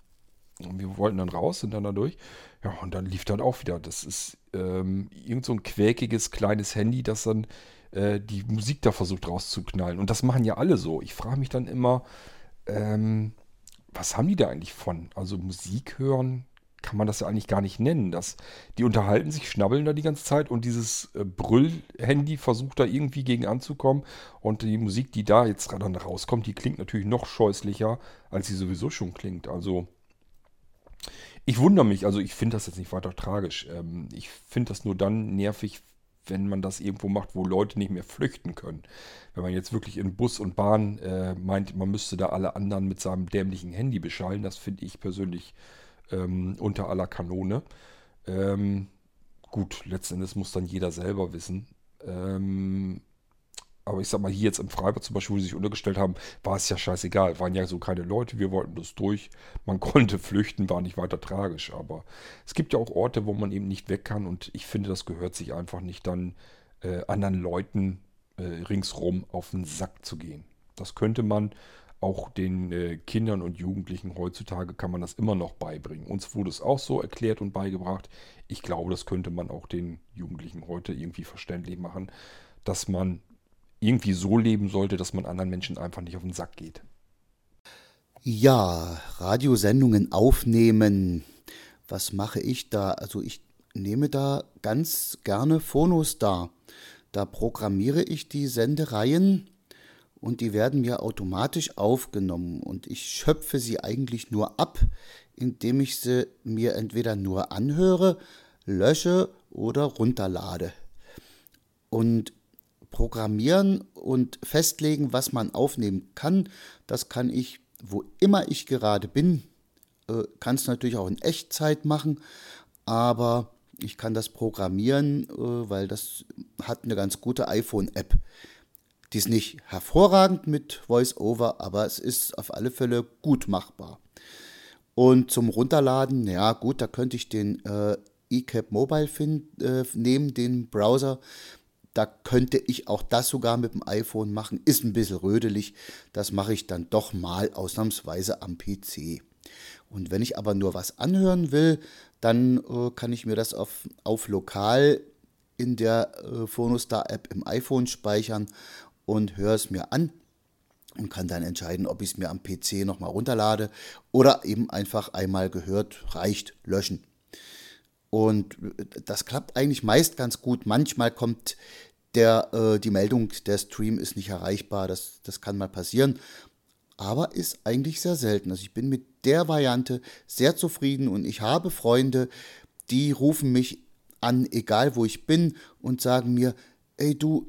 und wir wollten dann raus, sind dann da durch. Ja, und dann lief dann auch wieder. Das ist ähm, irgend so ein quäkiges kleines Handy, das dann äh, die Musik da versucht rauszuknallen. Und das machen ja alle so. Ich frage mich dann immer, ähm, was haben die da eigentlich von? Also Musik hören kann man das ja eigentlich gar nicht nennen. Das, die unterhalten sich, schnabbeln da die ganze Zeit und dieses äh, Brüll-Handy versucht da irgendwie gegen anzukommen. Und die Musik, die da jetzt dann rauskommt, die klingt natürlich noch scheußlicher, als sie sowieso schon klingt. Also ich wundere mich, also ich finde das jetzt nicht weiter tragisch. Ähm, ich finde das nur dann nervig, wenn man das irgendwo macht, wo Leute nicht mehr flüchten können. Wenn man jetzt wirklich in Bus und Bahn äh, meint, man müsste da alle anderen mit seinem dämlichen Handy beschallen, das finde ich persönlich ähm, unter aller Kanone. Ähm, gut, letzten Endes muss dann jeder selber wissen. Ähm, aber ich sag mal, hier jetzt im Freibad zum Beispiel, wo sie sich untergestellt haben, war es ja scheißegal. Waren ja so keine Leute, wir wollten das durch. Man konnte flüchten, war nicht weiter tragisch. Aber es gibt ja auch Orte, wo man eben nicht weg kann. Und ich finde, das gehört sich einfach nicht dann äh, anderen Leuten äh, ringsrum auf den Sack zu gehen. Das könnte man auch den äh, Kindern und Jugendlichen heutzutage kann man das immer noch beibringen. Uns wurde es auch so erklärt und beigebracht. Ich glaube, das könnte man auch den Jugendlichen heute irgendwie verständlich machen, dass man irgendwie so leben sollte, dass man anderen Menschen einfach nicht auf den Sack geht. Ja, Radiosendungen aufnehmen. Was mache ich da? Also ich nehme da ganz gerne Phonos da. Da programmiere ich die Sendereien und die werden mir automatisch aufgenommen und ich schöpfe sie eigentlich nur ab, indem ich sie mir entweder nur anhöre, lösche oder runterlade. Und programmieren und festlegen, was man aufnehmen kann. Das kann ich, wo immer ich gerade bin, äh, kann es natürlich auch in Echtzeit machen, aber ich kann das programmieren, äh, weil das hat eine ganz gute iPhone-App. Die ist nicht hervorragend mit VoiceOver, aber es ist auf alle Fälle gut machbar. Und zum Runterladen, ja gut, da könnte ich den äh, eCap Mobile find, äh, nehmen, den Browser. Da könnte ich auch das sogar mit dem iPhone machen. Ist ein bisschen rödelig. Das mache ich dann doch mal ausnahmsweise am PC. Und wenn ich aber nur was anhören will, dann äh, kann ich mir das auf, auf lokal in der äh, Phonostar-App im iPhone speichern und höre es mir an und kann dann entscheiden, ob ich es mir am PC nochmal runterlade oder eben einfach einmal gehört reicht, löschen. Und das klappt eigentlich meist ganz gut. Manchmal kommt der, äh, die Meldung, der Stream ist nicht erreichbar. Das, das kann mal passieren. Aber ist eigentlich sehr selten. Also ich bin mit der Variante sehr zufrieden und ich habe Freunde, die rufen mich an, egal wo ich bin, und sagen mir, ey du,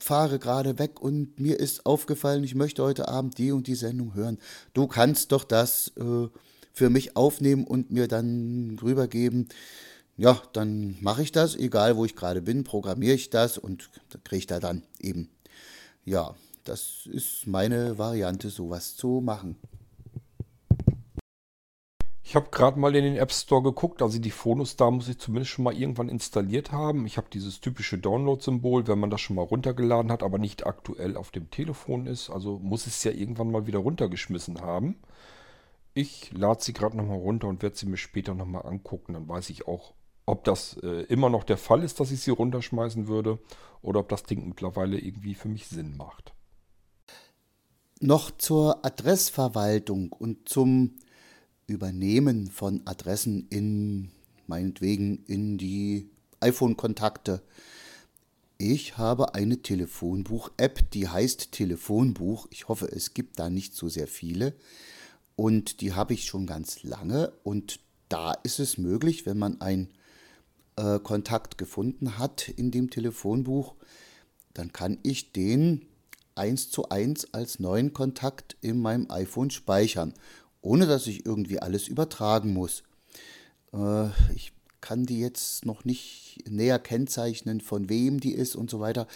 fahre gerade weg und mir ist aufgefallen, ich möchte heute Abend die und die Sendung hören. Du kannst doch das äh, für mich aufnehmen und mir dann rübergeben. Ja, dann mache ich das, egal wo ich gerade bin, programmiere ich das und kriege ich da dann eben. Ja, das ist meine Variante, sowas zu machen. Ich habe gerade mal in den App Store geguckt, also die Phonos da muss ich zumindest schon mal irgendwann installiert haben. Ich habe dieses typische Download-Symbol, wenn man das schon mal runtergeladen hat, aber nicht aktuell auf dem Telefon ist. Also muss es ja irgendwann mal wieder runtergeschmissen haben. Ich lade sie gerade nochmal runter und werde sie mir später nochmal angucken. Dann weiß ich auch, ob das äh, immer noch der Fall ist, dass ich sie runterschmeißen würde oder ob das Ding mittlerweile irgendwie für mich Sinn macht. Noch zur Adressverwaltung und zum Übernehmen von Adressen in, meinetwegen, in die iPhone-Kontakte. Ich habe eine Telefonbuch-App, die heißt Telefonbuch. Ich hoffe, es gibt da nicht so sehr viele. Und die habe ich schon ganz lange. Und da ist es möglich, wenn man einen äh, Kontakt gefunden hat in dem Telefonbuch, dann kann ich den eins zu eins als neuen Kontakt in meinem iPhone speichern, ohne dass ich irgendwie alles übertragen muss. Äh, ich kann die jetzt noch nicht näher kennzeichnen, von wem die ist und so weiter.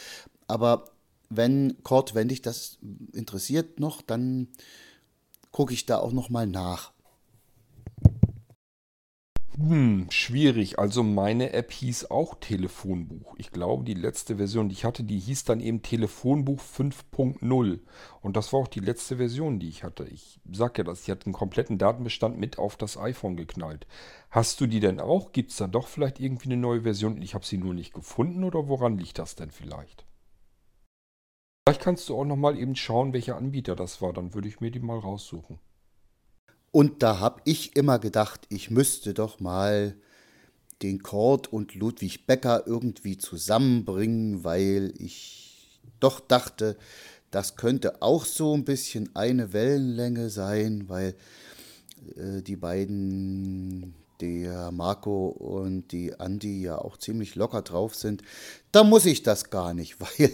Aber wenn Kurt, wenn dich das interessiert noch, dann gucke ich da auch noch mal nach. Hm, schwierig. Also meine App hieß auch Telefonbuch. Ich glaube, die letzte Version, die ich hatte, die hieß dann eben Telefonbuch 5.0. Und das war auch die letzte Version, die ich hatte. Ich sag ja das, ich hatte einen kompletten Datenbestand mit auf das iPhone geknallt. Hast du die denn auch? Gibt es da doch vielleicht irgendwie eine neue Version? Ich habe sie nur nicht gefunden oder woran liegt das denn vielleicht? Vielleicht kannst du auch noch mal eben schauen, welcher Anbieter das war. Dann würde ich mir die mal raussuchen. Und da habe ich immer gedacht, ich müsste doch mal den Kord und Ludwig Becker irgendwie zusammenbringen, weil ich doch dachte, das könnte auch so ein bisschen eine Wellenlänge sein, weil äh, die beiden, der Marco und die Andi ja auch ziemlich locker drauf sind. Da muss ich das gar nicht, weil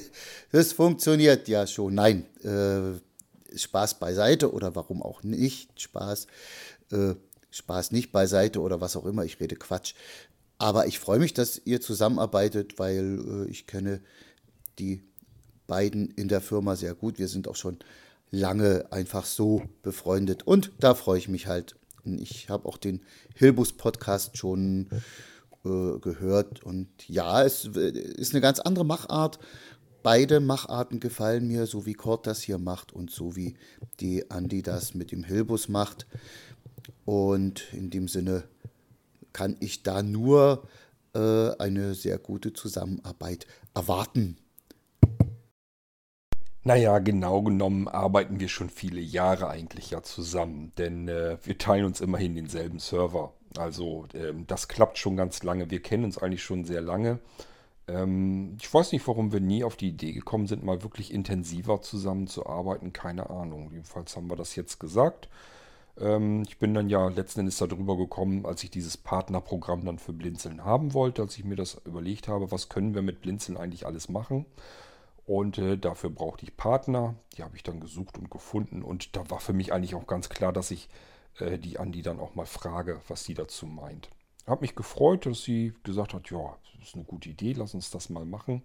das funktioniert ja schon. Nein, äh, Spaß beiseite oder warum auch nicht Spaß, äh, Spaß nicht beiseite oder was auch immer, ich rede Quatsch. Aber ich freue mich, dass ihr zusammenarbeitet, weil äh, ich kenne die beiden in der Firma sehr gut. Wir sind auch schon lange einfach so befreundet und da freue ich mich halt. Ich habe auch den Hilbus-Podcast schon äh, gehört und ja, es ist eine ganz andere Machart Beide Macharten gefallen mir, so wie Kurt das hier macht und so wie die Andi das mit dem Hilbus macht. Und in dem Sinne kann ich da nur äh, eine sehr gute Zusammenarbeit erwarten. Naja, genau genommen arbeiten wir schon viele Jahre eigentlich ja zusammen, denn äh, wir teilen uns immerhin denselben Server. Also äh, das klappt schon ganz lange. Wir kennen uns eigentlich schon sehr lange. Ähm, ich weiß nicht, warum wir nie auf die Idee gekommen sind, mal wirklich intensiver zusammenzuarbeiten. Keine Ahnung. Jedenfalls haben wir das jetzt gesagt. Ähm, ich bin dann ja letzten Endes darüber gekommen, als ich dieses Partnerprogramm dann für Blinzeln haben wollte, als ich mir das überlegt habe, was können wir mit Blinzeln eigentlich alles machen. Und äh, dafür brauchte ich Partner. Die habe ich dann gesucht und gefunden. Und da war für mich eigentlich auch ganz klar, dass ich äh, die Andi dann auch mal frage, was sie dazu meint. Habe mich gefreut, dass sie gesagt hat, ja, das ist eine gute Idee, lass uns das mal machen.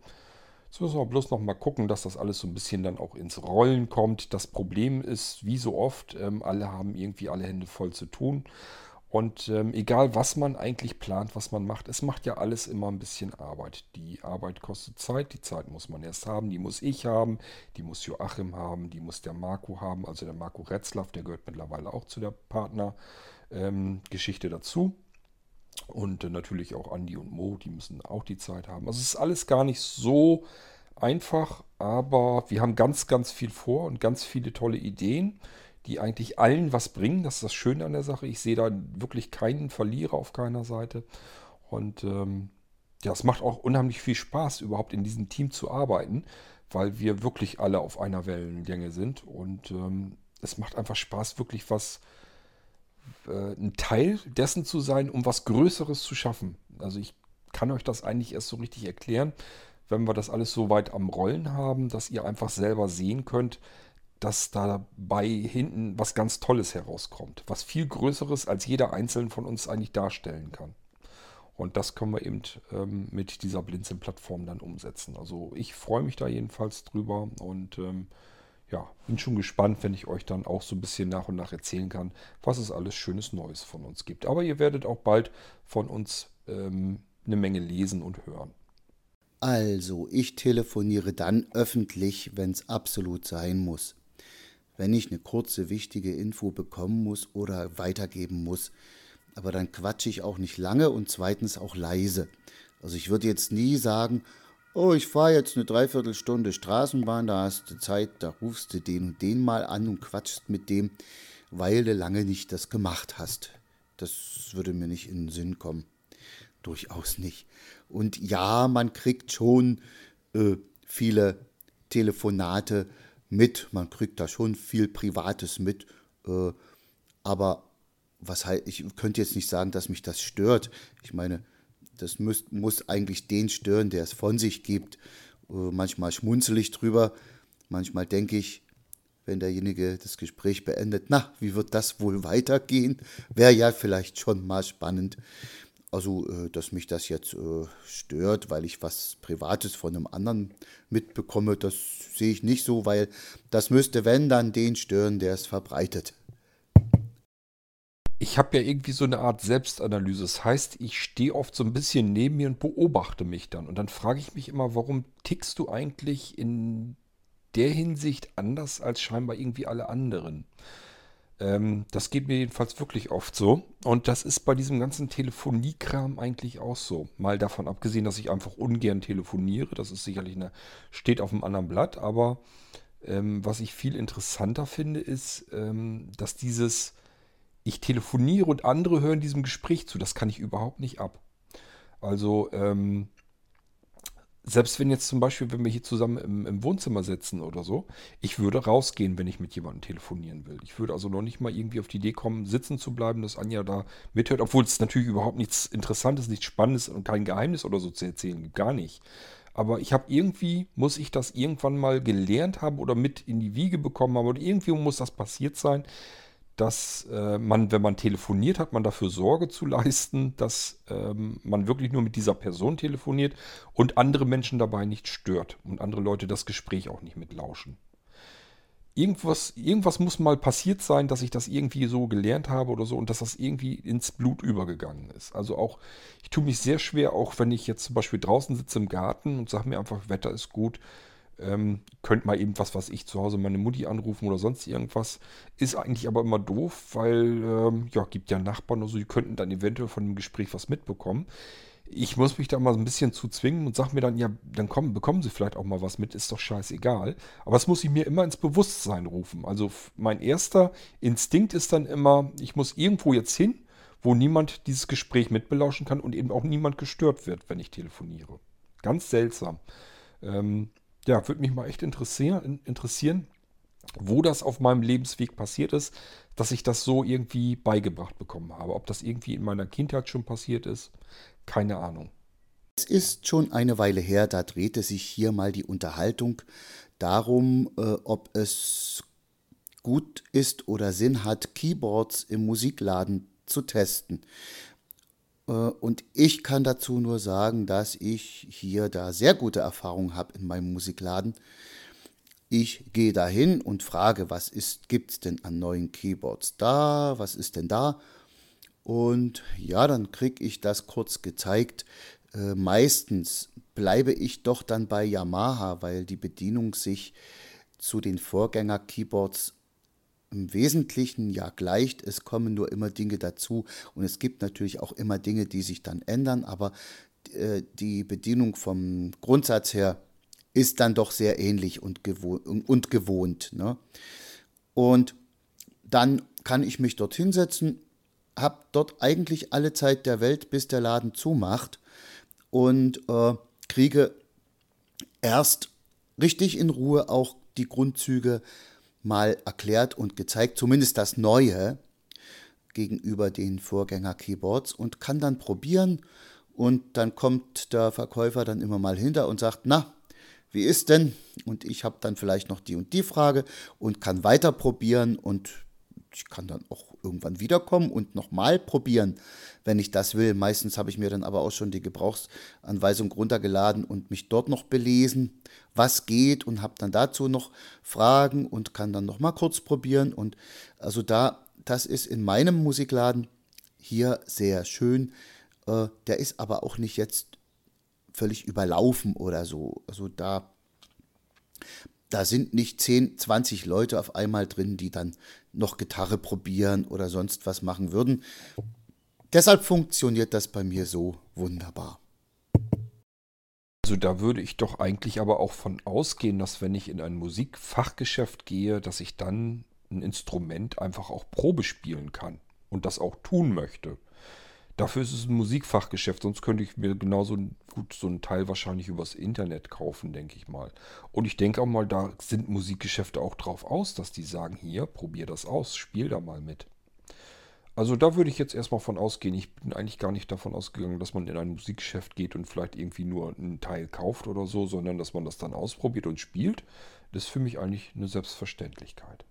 Jetzt müssen wir bloß noch mal gucken, dass das alles so ein bisschen dann auch ins Rollen kommt. Das Problem ist, wie so oft, ähm, alle haben irgendwie alle Hände voll zu tun. Und ähm, egal, was man eigentlich plant, was man macht, es macht ja alles immer ein bisschen Arbeit. Die Arbeit kostet Zeit, die Zeit muss man erst haben, die muss ich haben, die muss Joachim haben, die muss der Marco haben, also der Marco Retzlaff, der gehört mittlerweile auch zu der Partnergeschichte ähm, dazu. Und äh, natürlich auch Andi und Mo, die müssen auch die Zeit haben. Also es ist alles gar nicht so einfach, aber wir haben ganz, ganz viel vor und ganz viele tolle Ideen, die eigentlich allen was bringen. Das ist das Schöne an der Sache. Ich sehe da wirklich keinen Verlierer auf keiner Seite. Und ähm, ja, es macht auch unheimlich viel Spaß, überhaupt in diesem Team zu arbeiten, weil wir wirklich alle auf einer Wellenlänge sind. Und ähm, es macht einfach Spaß, wirklich was äh, ein Teil dessen zu sein, um was Größeres zu schaffen. Also ich kann euch das eigentlich erst so richtig erklären, wenn wir das alles so weit am Rollen haben, dass ihr einfach selber sehen könnt, dass dabei hinten was ganz Tolles herauskommt. Was viel Größeres als jeder Einzelne von uns eigentlich darstellen kann. Und das können wir eben ähm, mit dieser Blinzeln-Plattform dann umsetzen. Also ich freue mich da jedenfalls drüber und ähm, ja, bin schon gespannt, wenn ich euch dann auch so ein bisschen nach und nach erzählen kann, was es alles Schönes Neues von uns gibt. Aber ihr werdet auch bald von uns ähm, eine Menge lesen und hören. Also, ich telefoniere dann öffentlich, wenn es absolut sein muss. Wenn ich eine kurze, wichtige Info bekommen muss oder weitergeben muss. aber dann quatsche ich auch nicht lange und zweitens auch leise. Also ich würde jetzt nie sagen, oh, ich fahre jetzt eine Dreiviertelstunde Straßenbahn, da hast du Zeit, da rufst du den und den mal an und quatschst mit dem, weil du lange nicht das gemacht hast. Das würde mir nicht in den Sinn kommen. Durchaus nicht. Und ja, man kriegt schon äh, viele Telefonate mit, man kriegt da schon viel Privates mit, äh, aber was halt, ich könnte jetzt nicht sagen, dass mich das stört. Ich meine, das muss, muss eigentlich den stören, der es von sich gibt. Äh, manchmal schmunzel ich drüber, manchmal denke ich, wenn derjenige das Gespräch beendet, na, wie wird das wohl weitergehen? Wäre ja vielleicht schon mal spannend. Also, äh, dass mich das jetzt äh, stört, weil ich was Privates von einem anderen mitbekomme, das sehe ich nicht so, weil das müsste, wenn, dann den stören, der es verbreitet habe ja irgendwie so eine Art Selbstanalyse. Das heißt, ich stehe oft so ein bisschen neben mir und beobachte mich dann. Und dann frage ich mich immer, warum tickst du eigentlich in der Hinsicht anders als scheinbar irgendwie alle anderen? Ähm, das geht mir jedenfalls wirklich oft so. Und das ist bei diesem ganzen Telefoniekram eigentlich auch so. Mal davon abgesehen, dass ich einfach ungern telefoniere. Das ist sicherlich eine, steht auf einem anderen Blatt. Aber ähm, was ich viel interessanter finde, ist, ähm, dass dieses ich telefoniere und andere hören diesem Gespräch zu. Das kann ich überhaupt nicht ab. Also, ähm, selbst wenn jetzt zum Beispiel, wenn wir hier zusammen im, im, Wohnzimmer sitzen oder so, ich würde rausgehen, wenn ich mit jemandem telefonieren will. Ich würde also noch nicht mal irgendwie auf die Idee kommen, sitzen zu bleiben, dass Anja da mithört, obwohl es natürlich überhaupt nichts Interessantes, nichts Spannendes und kein Geheimnis oder so zu erzählen gibt. Gar nicht. Aber ich habe irgendwie, muss ich das irgendwann mal gelernt haben oder mit in die Wiege bekommen haben oder irgendwie muss das passiert sein, dass äh, man, wenn man telefoniert, hat man dafür Sorge zu leisten, dass ähm, man wirklich nur mit dieser Person telefoniert und andere Menschen dabei nicht stört und andere Leute das Gespräch auch nicht mitlauschen. Irgendwas, irgendwas muss mal passiert sein, dass ich das irgendwie so gelernt habe oder so und dass das irgendwie ins Blut übergegangen ist. Also auch, ich tue mich sehr schwer, auch wenn ich jetzt zum Beispiel draußen sitze im Garten und sage mir einfach, Wetter ist gut, ähm, könnt mal eben was, was ich zu Hause meine Mutti anrufen oder sonst irgendwas. Ist eigentlich aber immer doof, weil, ähm, ja, gibt ja Nachbarn oder so, die könnten dann eventuell von dem Gespräch was mitbekommen. Ich muss mich da mal ein bisschen zu zwingen und sag mir dann, ja, dann kommen, bekommen sie vielleicht auch mal was mit, ist doch scheißegal. Aber das muss ich mir immer ins Bewusstsein rufen. Also mein erster Instinkt ist dann immer, ich muss irgendwo jetzt hin, wo niemand dieses Gespräch mitbelauschen kann und eben auch niemand gestört wird, wenn ich telefoniere. Ganz seltsam. Ähm, ja, würde mich mal echt interessieren, interessieren, wo das auf meinem Lebensweg passiert ist, dass ich das so irgendwie beigebracht bekommen habe. Ob das irgendwie in meiner Kindheit schon passiert ist, keine Ahnung. Es ist schon eine Weile her, da drehte sich hier mal die Unterhaltung darum, äh, ob es gut ist oder Sinn hat, Keyboards im Musikladen zu testen. Äh, und ich kann dazu nur sagen, dass ich hier da sehr gute Erfahrungen habe in meinem Musikladen. Ich gehe da hin und frage, was gibt es denn an neuen Keyboards da? Was ist denn da? Und ja, dann kriege ich das kurz gezeigt. Äh, meistens bleibe ich doch dann bei Yamaha, weil die Bedienung sich zu den Vorgänger-Keyboards im Wesentlichen ja gleicht. Es kommen nur immer Dinge dazu und es gibt natürlich auch immer Dinge, die sich dann ändern, aber äh, die Bedienung vom Grundsatz her ist dann doch sehr ähnlich und, gewohnt. Und, gewohnt ne? und dann kann ich mich dort hinsetzen, habe dort eigentlich alle Zeit der Welt, bis der Laden zumacht und äh, kriege erst richtig in Ruhe auch die Grundzüge mal erklärt und gezeigt, zumindest das Neue gegenüber den Vorgänger-Keyboards und kann dann probieren und dann kommt der Verkäufer dann immer mal hinter und sagt, na, wie ist denn? Und ich habe dann vielleicht noch die und die Frage und kann weiter probieren und ich kann dann auch irgendwann wiederkommen und nochmal probieren, wenn ich das will. Meistens habe ich mir dann aber auch schon die Gebrauchsanweisung runtergeladen und mich dort noch belesen, was geht und habe dann dazu noch Fragen und kann dann nochmal kurz probieren. Und also da, das ist in meinem Musikladen hier sehr schön. Äh, der ist aber auch nicht jetzt völlig überlaufen oder so. Also da da sind nicht 10, 20 Leute auf einmal drin, die dann noch Gitarre probieren oder sonst was machen würden. Deshalb funktioniert das bei mir so wunderbar. Also da würde ich doch eigentlich aber auch von ausgehen, dass wenn ich in ein Musikfachgeschäft gehe, dass ich dann ein Instrument einfach auch Probe spielen kann und das auch tun möchte. Dafür ist es ein Musikfachgeschäft, sonst könnte ich mir genauso gut so ein Teil wahrscheinlich übers Internet kaufen, denke ich mal. Und ich denke auch mal, da sind Musikgeschäfte auch drauf aus, dass die sagen, hier, probier das aus, spiel da mal mit. Also da würde ich jetzt erstmal von ausgehen. Ich bin eigentlich gar nicht davon ausgegangen, dass man in ein Musikgeschäft geht und vielleicht irgendwie nur einen Teil kauft oder so, sondern dass man das dann ausprobiert und spielt. Das ist für mich eigentlich eine Selbstverständlichkeit.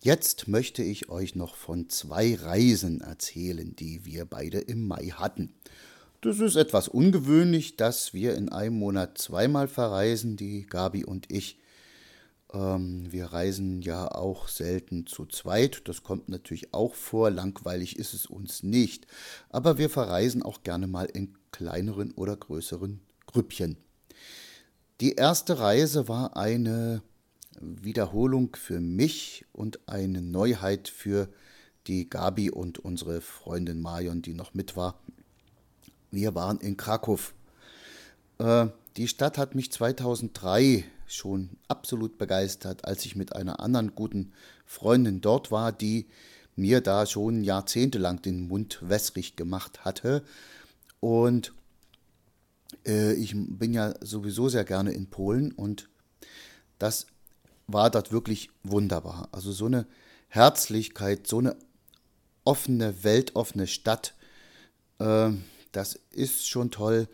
Jetzt möchte ich euch noch von zwei Reisen erzählen, die wir beide im Mai hatten. Das ist etwas ungewöhnlich, dass wir in einem Monat zweimal verreisen, die Gabi und ich. Ähm, wir reisen ja auch selten zu zweit, das kommt natürlich auch vor, langweilig ist es uns nicht, aber wir verreisen auch gerne mal in kleineren oder größeren Grüppchen. Die erste Reise war eine Wiederholung für mich und eine Neuheit für die Gabi und unsere Freundin Marion, die noch mit war. Wir waren in Krakow. Äh, die Stadt hat mich 2003 schon absolut begeistert, als ich mit einer anderen guten Freundin dort war, die mir da schon jahrzehntelang den Mund wässrig gemacht hatte. Und äh, ich bin ja sowieso sehr gerne in Polen und das war dort wirklich wunderbar. Also so eine Herzlichkeit, so eine offene, weltoffene Stadt, äh, das ist schon toll.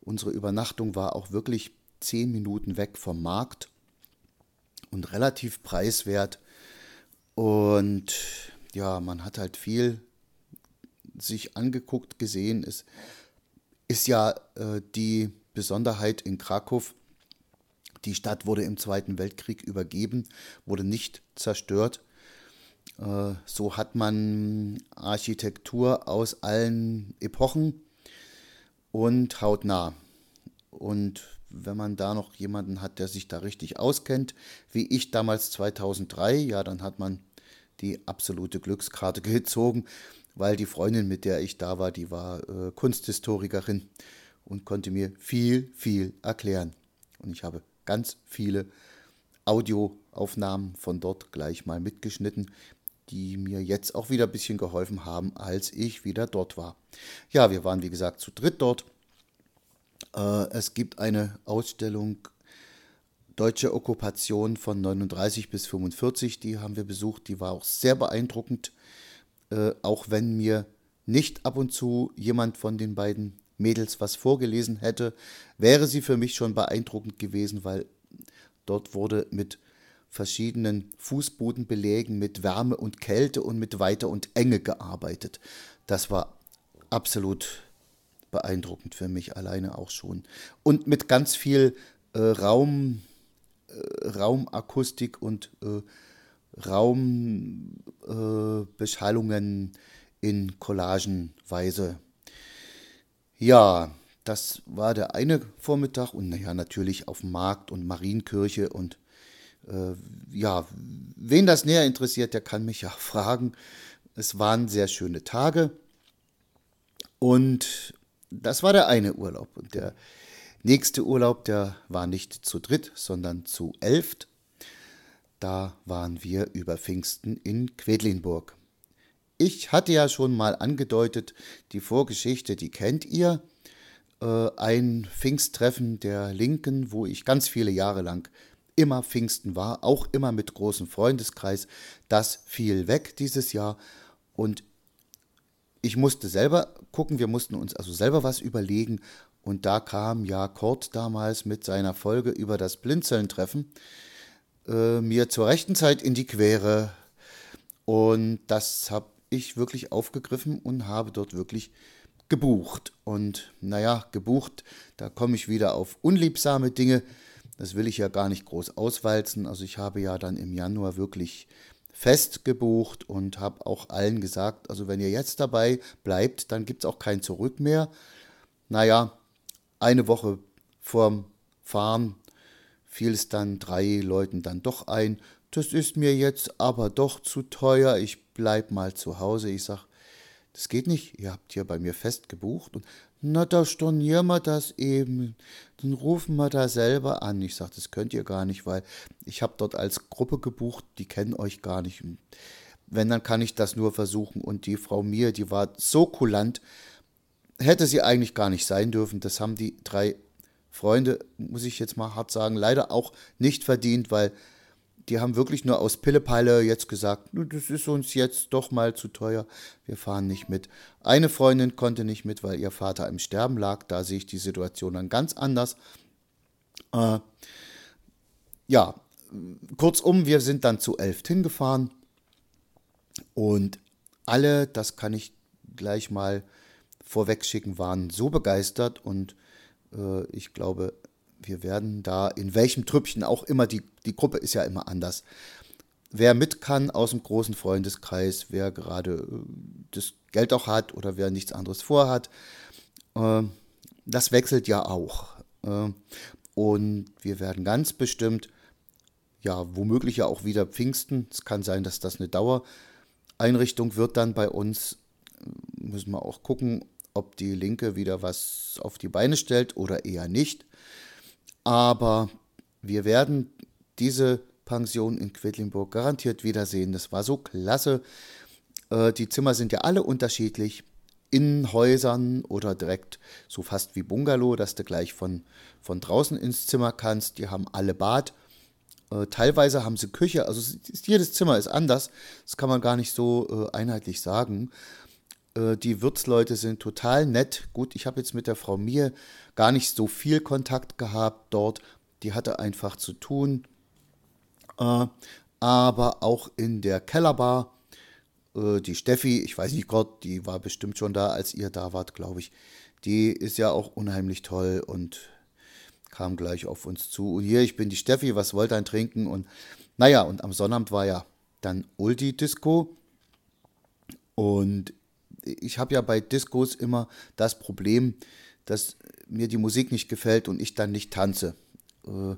Unsere Übernachtung war auch wirklich zehn Minuten weg vom Markt und relativ preiswert. Und ja, man hat halt viel sich angeguckt, gesehen. Es ist ja äh, die Besonderheit in Krakow. Die Stadt wurde im Zweiten Weltkrieg übergeben, wurde nicht zerstört. Äh, so hat man Architektur aus allen Epochen und hautnah. Und wenn man da noch jemanden hat, der sich da richtig auskennt, wie ich damals 2003, ja, dann hat man die absolute Glückskarte gezogen, weil die Freundin, mit der ich da war, die war äh, Kunsthistorikerin und konnte mir viel, viel erklären. Und ich habe ganz viele Audioaufnahmen von dort gleich mal mitgeschnitten, die mir jetzt auch wieder ein bisschen geholfen haben, als ich wieder dort war. Ja, wir waren wie gesagt zu dritt dort äh, es gibt eine Ausstellung Deutsche Okkupation von 39 bis 45, die haben wir besucht, die war auch sehr beeindruckend, äh, auch wenn mir nicht ab und zu jemand von den beiden Mädels was vorgelesen hätte, wäre sie für mich schon beeindruckend gewesen, weil dort wurde mit verschiedenen Fußbodenbelägen, mit Wärme und Kälte und mit Weite und Enge gearbeitet. Das war absolut beeindruckend für mich alleine auch schon. Und mit ganz viel äh, Raum, äh, Raumakustik und äh, Raumbeschallungen äh, in Collagenweise. Ja, das war der eine Vormittag und naja, natürlich auf Markt und Marienkirche und äh, ja, wen das näher interessiert, der kann mich ja fragen. Es waren sehr schöne Tage und das war der eine Urlaub. Und der nächste Urlaub, der war nicht zu dritt, sondern zu elft. Da waren wir über Pfingsten in Quedlinburg. Ich hatte ja schon mal angedeutet, die Vorgeschichte, die kennt ihr. Äh, ein Pfingsttreffen der Linken, wo ich ganz viele Jahre lang immer Pfingsten war, auch immer mit großem Freundeskreis. Das fiel weg dieses Jahr und ich musste selber gucken, wir mussten uns also selber was überlegen. Und da kam ja Kurt damals mit seiner Folge über das Blinzeln-Treffen äh, mir zur rechten Zeit in die Quere. Und das habe ich wirklich aufgegriffen und habe dort wirklich gebucht. Und naja, gebucht, da komme ich wieder auf unliebsame Dinge. Das will ich ja gar nicht groß auswalzen. Also ich habe ja dann im Januar wirklich fest gebucht und habe auch allen gesagt, also wenn ihr jetzt dabei bleibt, dann gibt es auch kein Zurück mehr. Naja, eine Woche vorm Fahren fiel es dann drei Leuten dann doch ein, das ist mir jetzt aber doch zu teuer, ich bleib mal zu Hause. Ich sag, das geht nicht, ihr habt hier bei mir fest gebucht. Und na, da stornieren wir das eben. Dann rufen wir da selber an. Ich sage, das könnt ihr gar nicht, weil ich habe dort als Gruppe gebucht, die kennen euch gar nicht. Wenn, dann kann ich das nur versuchen. Und die Frau Mir, die war so kulant, hätte sie eigentlich gar nicht sein dürfen. Das haben die drei Freunde, muss ich jetzt mal hart sagen, leider auch nicht verdient, weil die haben wirklich nur aus Pillepalle jetzt gesagt, das ist uns jetzt doch mal zu teuer, wir fahren nicht mit. Eine Freundin konnte nicht mit, weil ihr Vater im Sterben lag, da sehe ich die Situation dann ganz anders. Äh, ja, kurzum, wir sind dann zu elf hingefahren und alle, das kann ich gleich mal vorwegschicken, waren so begeistert und äh, ich glaube, wir werden da in welchem Trüppchen auch immer, die, die Gruppe ist ja immer anders. Wer mit kann aus dem großen Freundeskreis, wer gerade äh, das Geld auch hat oder wer nichts anderes vorhat, äh, das wechselt ja auch. Äh, und wir werden ganz bestimmt, ja, womöglich ja auch wieder Pfingsten. Es kann sein, dass das eine Dauereinrichtung wird dann bei uns. Müssen wir auch gucken, ob die Linke wieder was auf die Beine stellt oder eher nicht. Aber wir werden diese Pension in Quedlinburg garantiert wiedersehen. Das war so klasse. Äh, die Zimmer sind ja alle unterschiedlich. In Häusern oder direkt so fast wie Bungalow, dass du gleich von, von draußen ins Zimmer kannst. Die haben alle Bad. Äh, teilweise haben sie Küche. Also jedes Zimmer ist anders. Das kann man gar nicht so äh, einheitlich sagen. Die Wirtsleute sind total nett. Gut, ich habe jetzt mit der Frau Mir gar nicht so viel Kontakt gehabt dort. Die hatte einfach zu tun. Äh, aber auch in der Kellerbar, äh, die Steffi, ich weiß nicht Gott, die war bestimmt schon da, als ihr da wart, glaube ich. Die ist ja auch unheimlich toll und kam gleich auf uns zu. Und hier, ich bin die Steffi, was wollt ihr trinken? Und naja, und am Sonnabend war ja dann Ulti-Disco. Und ich habe ja bei Discos immer das Problem, dass mir die Musik nicht gefällt und ich dann nicht tanze. Äh,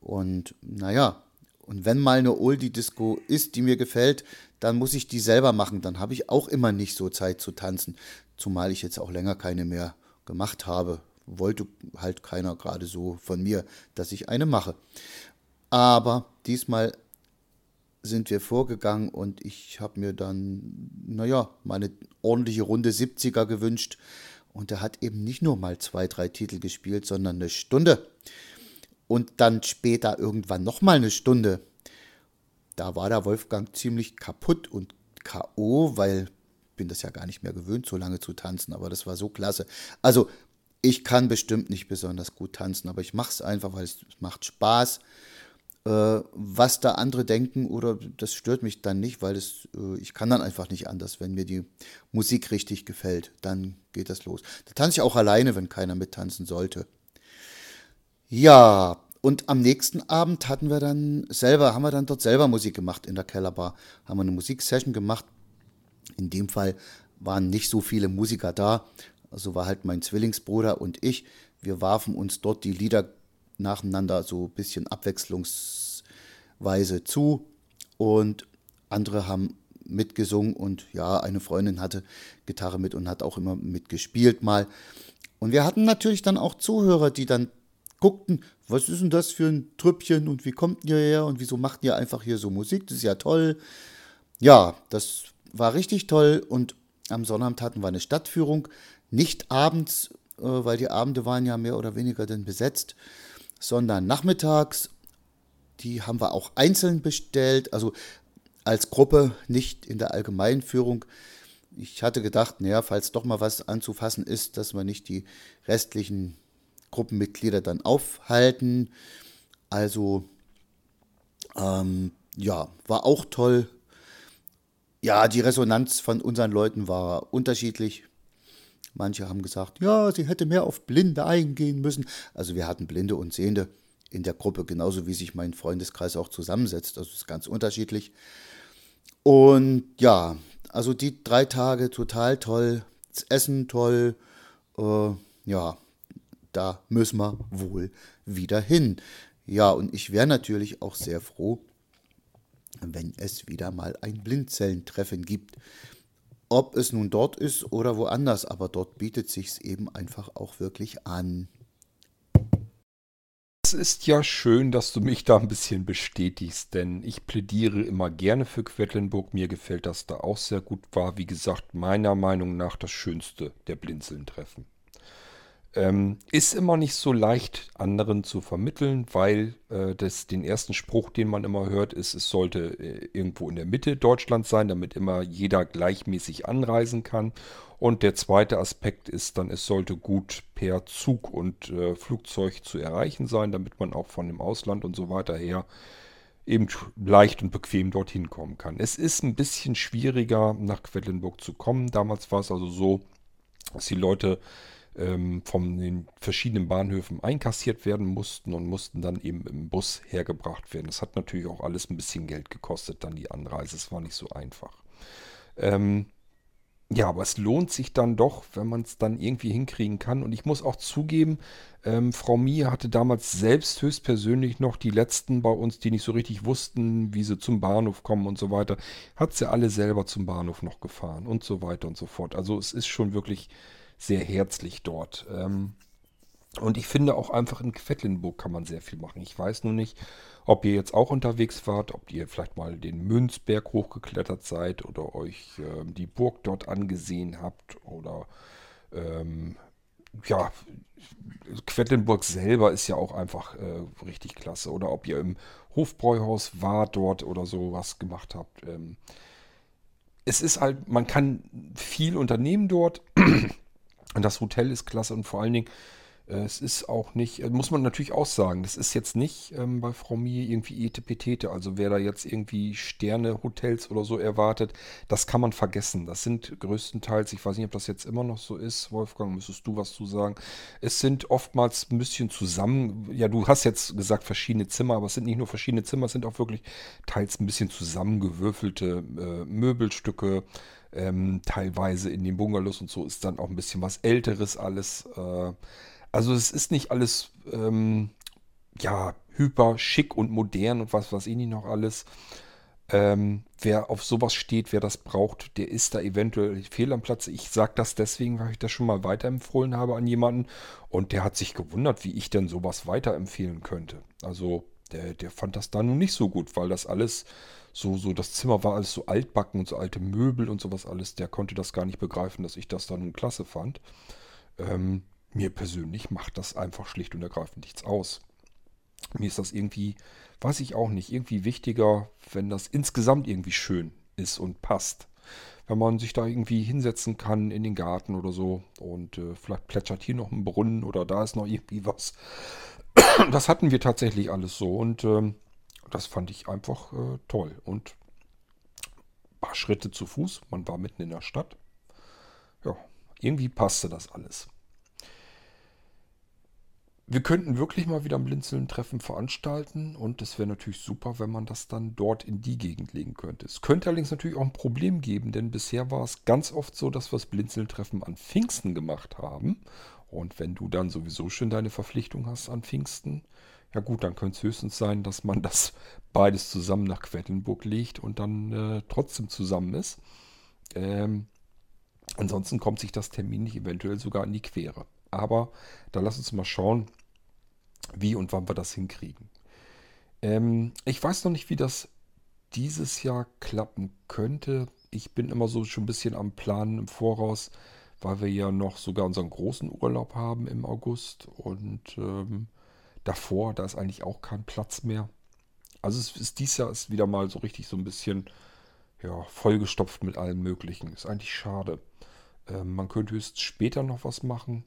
und naja, und wenn mal eine Oldie-Disco ist, die mir gefällt, dann muss ich die selber machen. Dann habe ich auch immer nicht so Zeit zu tanzen. Zumal ich jetzt auch länger keine mehr gemacht habe. Wollte halt keiner gerade so von mir, dass ich eine mache. Aber diesmal sind wir vorgegangen und ich habe mir dann, naja, meine ordentliche Runde 70er gewünscht. Und er hat eben nicht nur mal zwei, drei Titel gespielt, sondern eine Stunde. Und dann später irgendwann nochmal eine Stunde. Da war der Wolfgang ziemlich kaputt und K.O., weil ich bin das ja gar nicht mehr gewöhnt, so lange zu tanzen, aber das war so klasse. Also, ich kann bestimmt nicht besonders gut tanzen, aber ich mache es einfach, weil es macht Spaß. Äh, was da andere denken oder das stört mich dann nicht, weil es, äh, ich kann dann einfach nicht anders, wenn mir die Musik richtig gefällt, dann geht das los. Da tanze ich auch alleine, wenn keiner mittanzen sollte. Ja, und am nächsten Abend hatten wir dann selber, haben wir dann dort selber Musik gemacht in der Kellerbar, haben wir eine Musiksession gemacht. In dem Fall waren nicht so viele Musiker da, also war halt mein Zwillingsbruder und ich. Wir warfen uns dort die Lieder nacheinander so ein bisschen abwechslungsweise zu und andere haben mitgesungen und ja, eine Freundin hatte Gitarre mit und hat auch immer mitgespielt mal. Und wir hatten natürlich dann auch Zuhörer, die dann guckten, was ist denn das für ein Trüppchen und wie kommt ihr her und wieso macht ihr einfach hier so Musik? Das ist ja toll. Ja, das war richtig toll und am Sonnabend hatten wir eine Stadtführung, nicht abends, äh, weil die Abende waren ja mehr oder weniger dann besetzt, sondern nachmittags. Die haben wir auch einzeln bestellt, also als Gruppe, nicht in der Allgemeinführung. Ich hatte gedacht, naja, falls doch mal was anzufassen ist, dass wir nicht die restlichen Gruppenmitglieder dann aufhalten. Also, ähm, ja, war auch toll. Ja, die Resonanz von unseren Leuten war unterschiedlich. Manche haben gesagt, ja, sie hätte mehr auf Blinde eingehen müssen. Also wir hatten Blinde und Sehende in der Gruppe, genauso wie sich mein Freundeskreis auch zusammensetzt. Das ist ganz unterschiedlich. Und ja, also die drei Tage total toll. Das Essen toll. Äh, ja, da müssen wir wohl wieder hin. Ja, und ich wäre natürlich auch sehr froh, wenn es wieder mal ein Blindzellentreffen gibt. Ob es nun dort ist oder woanders, aber dort bietet sich es eben einfach auch wirklich an. Es ist ja schön, dass du mich da ein bisschen bestätigst, denn ich plädiere immer gerne für Quedlinburg. Mir gefällt das da auch sehr gut. War, wie gesagt, meiner Meinung nach das Schönste der Blinzeln-Treffen. Ähm, ist immer nicht so leicht, anderen zu vermitteln, weil äh, das, den ersten Spruch, den man immer hört, ist, es sollte äh, irgendwo in der Mitte Deutschlands sein, damit immer jeder gleichmäßig anreisen kann. Und der zweite Aspekt ist dann, es sollte gut per Zug und äh, Flugzeug zu erreichen sein, damit man auch von dem Ausland und so weiter her eben leicht und bequem dorthin kommen kann. Es ist ein bisschen schwieriger, nach Quedlinburg zu kommen. Damals war es also so, dass die Leute ähm, von den verschiedenen Bahnhöfen einkassiert werden mussten und mussten dann eben im Bus hergebracht werden. Das hat natürlich auch alles ein bisschen Geld gekostet, dann die Anreise. Es war nicht so einfach. Ähm, ja, aber es lohnt sich dann doch, wenn man es dann irgendwie hinkriegen kann. Und ich muss auch zugeben, ähm, Frau Mie hatte damals selbst höchstpersönlich noch die letzten bei uns, die nicht so richtig wussten, wie sie zum Bahnhof kommen und so weiter, hat sie alle selber zum Bahnhof noch gefahren und so weiter und so fort. Also es ist schon wirklich sehr herzlich dort. Ähm, und ich finde auch einfach in Quedlinburg kann man sehr viel machen. Ich weiß nur nicht, ob ihr jetzt auch unterwegs wart, ob ihr vielleicht mal den Münzberg hochgeklettert seid oder euch äh, die Burg dort angesehen habt oder ähm, ja, Quedlinburg selber ist ja auch einfach äh, richtig klasse. Oder ob ihr im Hofbräuhaus wart dort oder sowas gemacht habt. Ähm, es ist halt, man kann viel unternehmen dort. Und das Hotel ist klasse und vor allen Dingen, äh, es ist auch nicht, äh, muss man natürlich auch sagen, das ist jetzt nicht ähm, bei Frau Mie irgendwie Etepetete. Also wer da jetzt irgendwie Sterne-Hotels oder so erwartet, das kann man vergessen. Das sind größtenteils, ich weiß nicht, ob das jetzt immer noch so ist, Wolfgang, müsstest du was zu sagen. Es sind oftmals ein bisschen zusammen, ja, du hast jetzt gesagt verschiedene Zimmer, aber es sind nicht nur verschiedene Zimmer, es sind auch wirklich teils ein bisschen zusammengewürfelte äh, Möbelstücke ähm, teilweise in den Bungalows und so ist dann auch ein bisschen was Älteres alles. Äh, also es ist nicht alles ähm, ja hyper schick und modern und was weiß ich nicht noch alles. Ähm, wer auf sowas steht, wer das braucht, der ist da eventuell fehl am Platz. Ich sage das deswegen, weil ich das schon mal weiterempfohlen habe an jemanden und der hat sich gewundert, wie ich denn sowas weiterempfehlen könnte. Also der, der fand das da nun nicht so gut, weil das alles so, so, das Zimmer war alles so altbacken und so alte Möbel und sowas alles. Der konnte das gar nicht begreifen, dass ich das da nun klasse fand. Ähm, mir persönlich macht das einfach schlicht und ergreifend nichts aus. Mir ist das irgendwie, weiß ich auch nicht, irgendwie wichtiger, wenn das insgesamt irgendwie schön ist und passt. Wenn man sich da irgendwie hinsetzen kann in den Garten oder so und äh, vielleicht plätschert hier noch ein Brunnen oder da ist noch irgendwie was. Das hatten wir tatsächlich alles so und ähm, das fand ich einfach äh, toll. Und ein paar Schritte zu Fuß, man war mitten in der Stadt. Ja, irgendwie passte das alles. Wir könnten wirklich mal wieder ein Blinzeln-Treffen veranstalten und es wäre natürlich super, wenn man das dann dort in die Gegend legen könnte. Es könnte allerdings natürlich auch ein Problem geben, denn bisher war es ganz oft so, dass wir das Blinzeln-Treffen an Pfingsten gemacht haben. Und wenn du dann sowieso schon deine Verpflichtung hast an Pfingsten, ja gut, dann könnte es höchstens sein, dass man das beides zusammen nach Quedlinburg legt und dann äh, trotzdem zusammen ist. Ähm, ansonsten kommt sich das Termin nicht eventuell sogar in die Quere. Aber da lass uns mal schauen, wie und wann wir das hinkriegen. Ähm, ich weiß noch nicht, wie das dieses Jahr klappen könnte. Ich bin immer so schon ein bisschen am Planen im Voraus, weil wir ja noch sogar unseren großen Urlaub haben im August und ähm, davor, da ist eigentlich auch kein Platz mehr. Also es ist dieses Jahr ist wieder mal so richtig so ein bisschen ja, vollgestopft mit allem Möglichen. Ist eigentlich schade. Ähm, man könnte höchstens später noch was machen.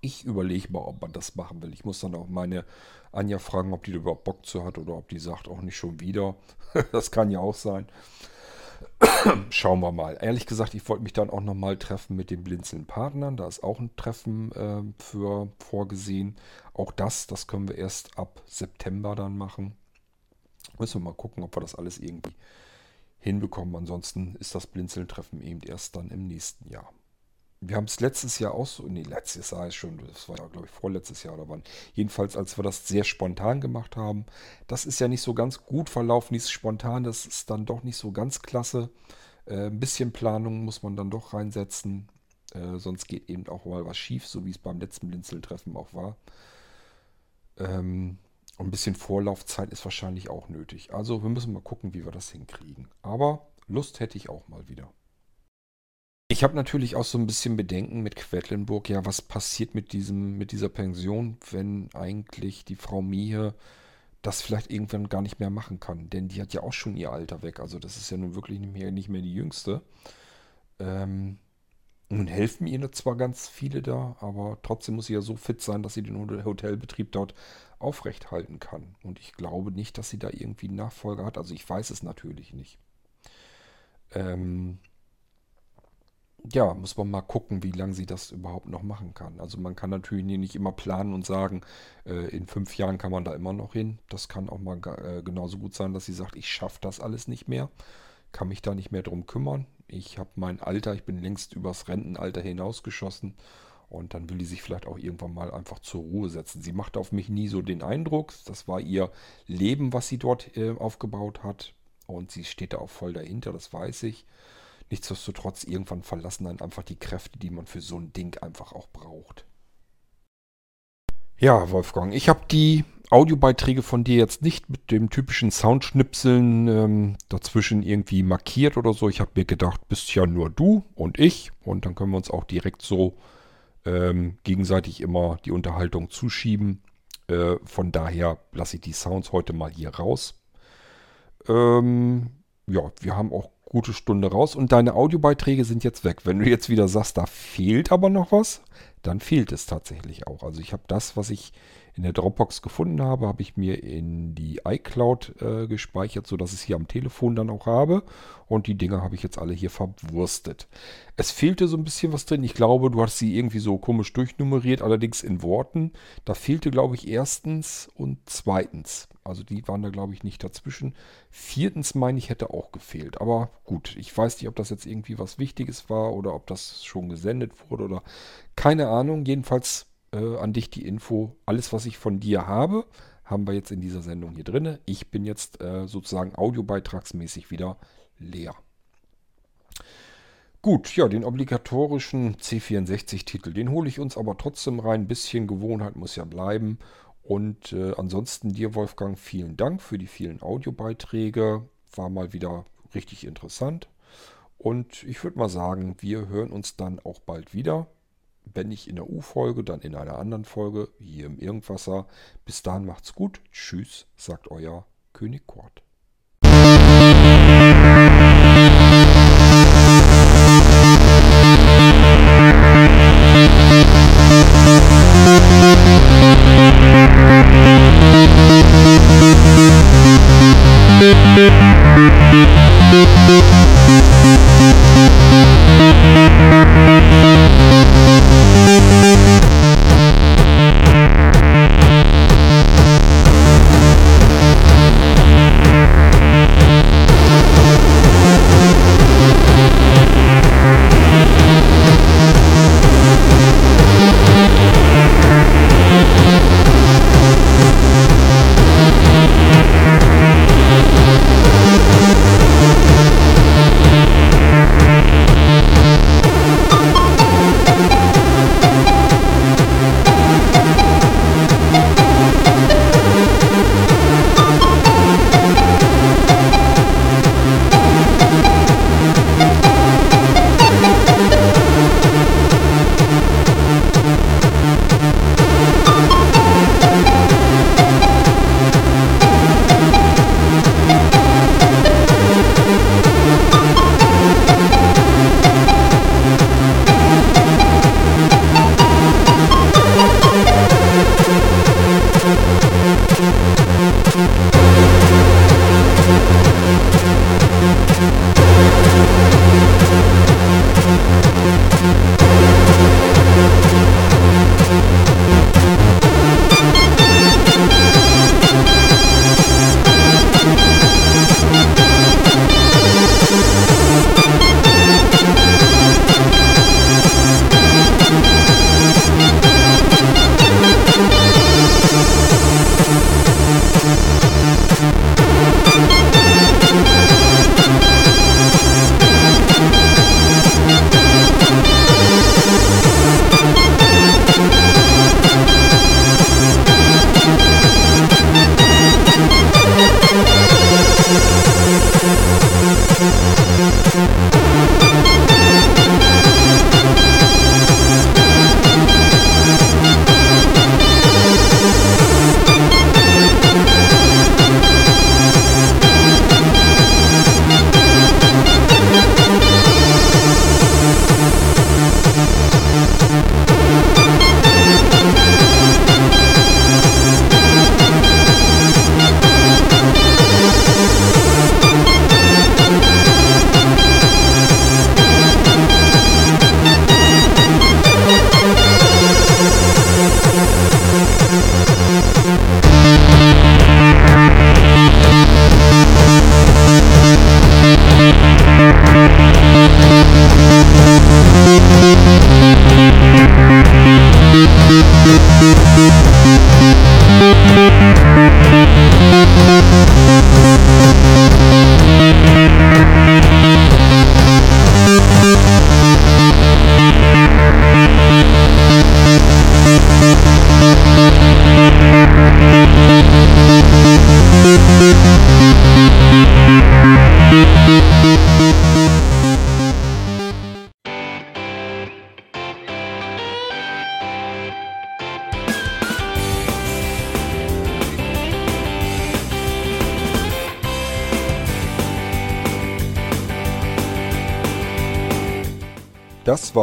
Ich überlege mal, ob man das machen will. Ich muss dann auch meine Anja fragen, ob die überhaupt Bock zu hat oder ob die sagt, auch nicht schon wieder. das kann ja auch sein. Schauen wir mal. Ehrlich gesagt, ich wollte mich dann auch nochmal treffen mit den Blinzeln-Partnern. Da ist auch ein Treffen äh, für vorgesehen. Auch das, das können wir erst ab September dann machen. Müssen wir mal gucken, ob wir das alles irgendwie hinbekommen. Ansonsten ist das Blinzeln-Treffen eben erst dann im nächsten Jahr wir haben es letztes Jahr auch so, nee, letztes Jahr ist schon, das war glaube ich vorletztes Jahr oder wann. Jedenfalls, als wir das sehr spontan gemacht haben. Das ist ja nicht so ganz gut verlaufen, dieses spontan, das ist dann doch nicht so ganz klasse. Äh, ein bisschen Planung muss man dann doch reinsetzen. Äh, sonst geht eben auch mal was schief, so wie es beim letzten Blinzeltreffen auch war. Ähm, ein bisschen Vorlaufzeit ist wahrscheinlich auch nötig. Also wir müssen mal gucken, wie wir das hinkriegen. Aber Lust hätte ich auch mal wieder. Ich habe natürlich auch so ein bisschen Bedenken mit Quedlinburg. Ja, was passiert mit, diesem, mit dieser Pension, wenn eigentlich die Frau Mie das vielleicht irgendwann gar nicht mehr machen kann? Denn die hat ja auch schon ihr Alter weg. Also das ist ja nun wirklich nicht mehr, nicht mehr die Jüngste. Ähm, nun helfen ihr zwar ganz viele da, aber trotzdem muss sie ja so fit sein, dass sie den Hotelbetrieb dort aufrechthalten kann. Und ich glaube nicht, dass sie da irgendwie einen Nachfolger hat. Also ich weiß es natürlich nicht. Ähm, ja, muss man mal gucken, wie lange sie das überhaupt noch machen kann. Also man kann natürlich nicht immer planen und sagen, äh, in fünf Jahren kann man da immer noch hin. Das kann auch mal äh, genauso gut sein, dass sie sagt, ich schaffe das alles nicht mehr, kann mich da nicht mehr drum kümmern. Ich habe mein Alter, ich bin längst übers Rentenalter hinausgeschossen und dann will die sich vielleicht auch irgendwann mal einfach zur Ruhe setzen. Sie macht auf mich nie so den Eindruck, das war ihr Leben, was sie dort äh, aufgebaut hat und sie steht da auch voll dahinter, das weiß ich. Nichtsdestotrotz, irgendwann verlassen dann einfach die Kräfte, die man für so ein Ding einfach auch braucht. Ja, Wolfgang, ich habe die Audiobeiträge von dir jetzt nicht mit dem typischen Soundschnipseln ähm, dazwischen irgendwie markiert oder so. Ich habe mir gedacht, bist ja nur du und ich und dann können wir uns auch direkt so ähm, gegenseitig immer die Unterhaltung zuschieben. Äh, von daher lasse ich die Sounds heute mal hier raus. Ähm, ja, wir haben auch gute Stunde raus und deine Audiobeiträge sind jetzt weg. Wenn du jetzt wieder sagst, da fehlt aber noch was, dann fehlt es tatsächlich auch. Also ich habe das, was ich in der Dropbox gefunden habe, habe ich mir in die iCloud äh, gespeichert, sodass ich es hier am Telefon dann auch habe. Und die Dinger habe ich jetzt alle hier verwurstet. Es fehlte so ein bisschen was drin. Ich glaube, du hast sie irgendwie so komisch durchnummeriert, allerdings in Worten. Da fehlte, glaube ich, erstens und zweitens. Also die waren da, glaube ich, nicht dazwischen. Viertens, meine ich, hätte auch gefehlt. Aber gut, ich weiß nicht, ob das jetzt irgendwie was Wichtiges war oder ob das schon gesendet wurde oder keine Ahnung. Jedenfalls äh, an dich die Info. Alles, was ich von dir habe, haben wir jetzt in dieser Sendung hier drin. Ich bin jetzt äh, sozusagen audiobeitragsmäßig wieder leer. Gut, ja, den obligatorischen C64-Titel, den hole ich uns aber trotzdem rein. Ein bisschen Gewohnheit muss ja bleiben. Und äh, ansonsten dir, Wolfgang, vielen Dank für die vielen Audiobeiträge. War mal wieder richtig interessant. Und ich würde mal sagen, wir hören uns dann auch bald wieder. Wenn nicht in der U-Folge, dann in einer anderen Folge hier im Irgendwasser. Bis dahin macht's gut. Tschüss, sagt euer König Kurt.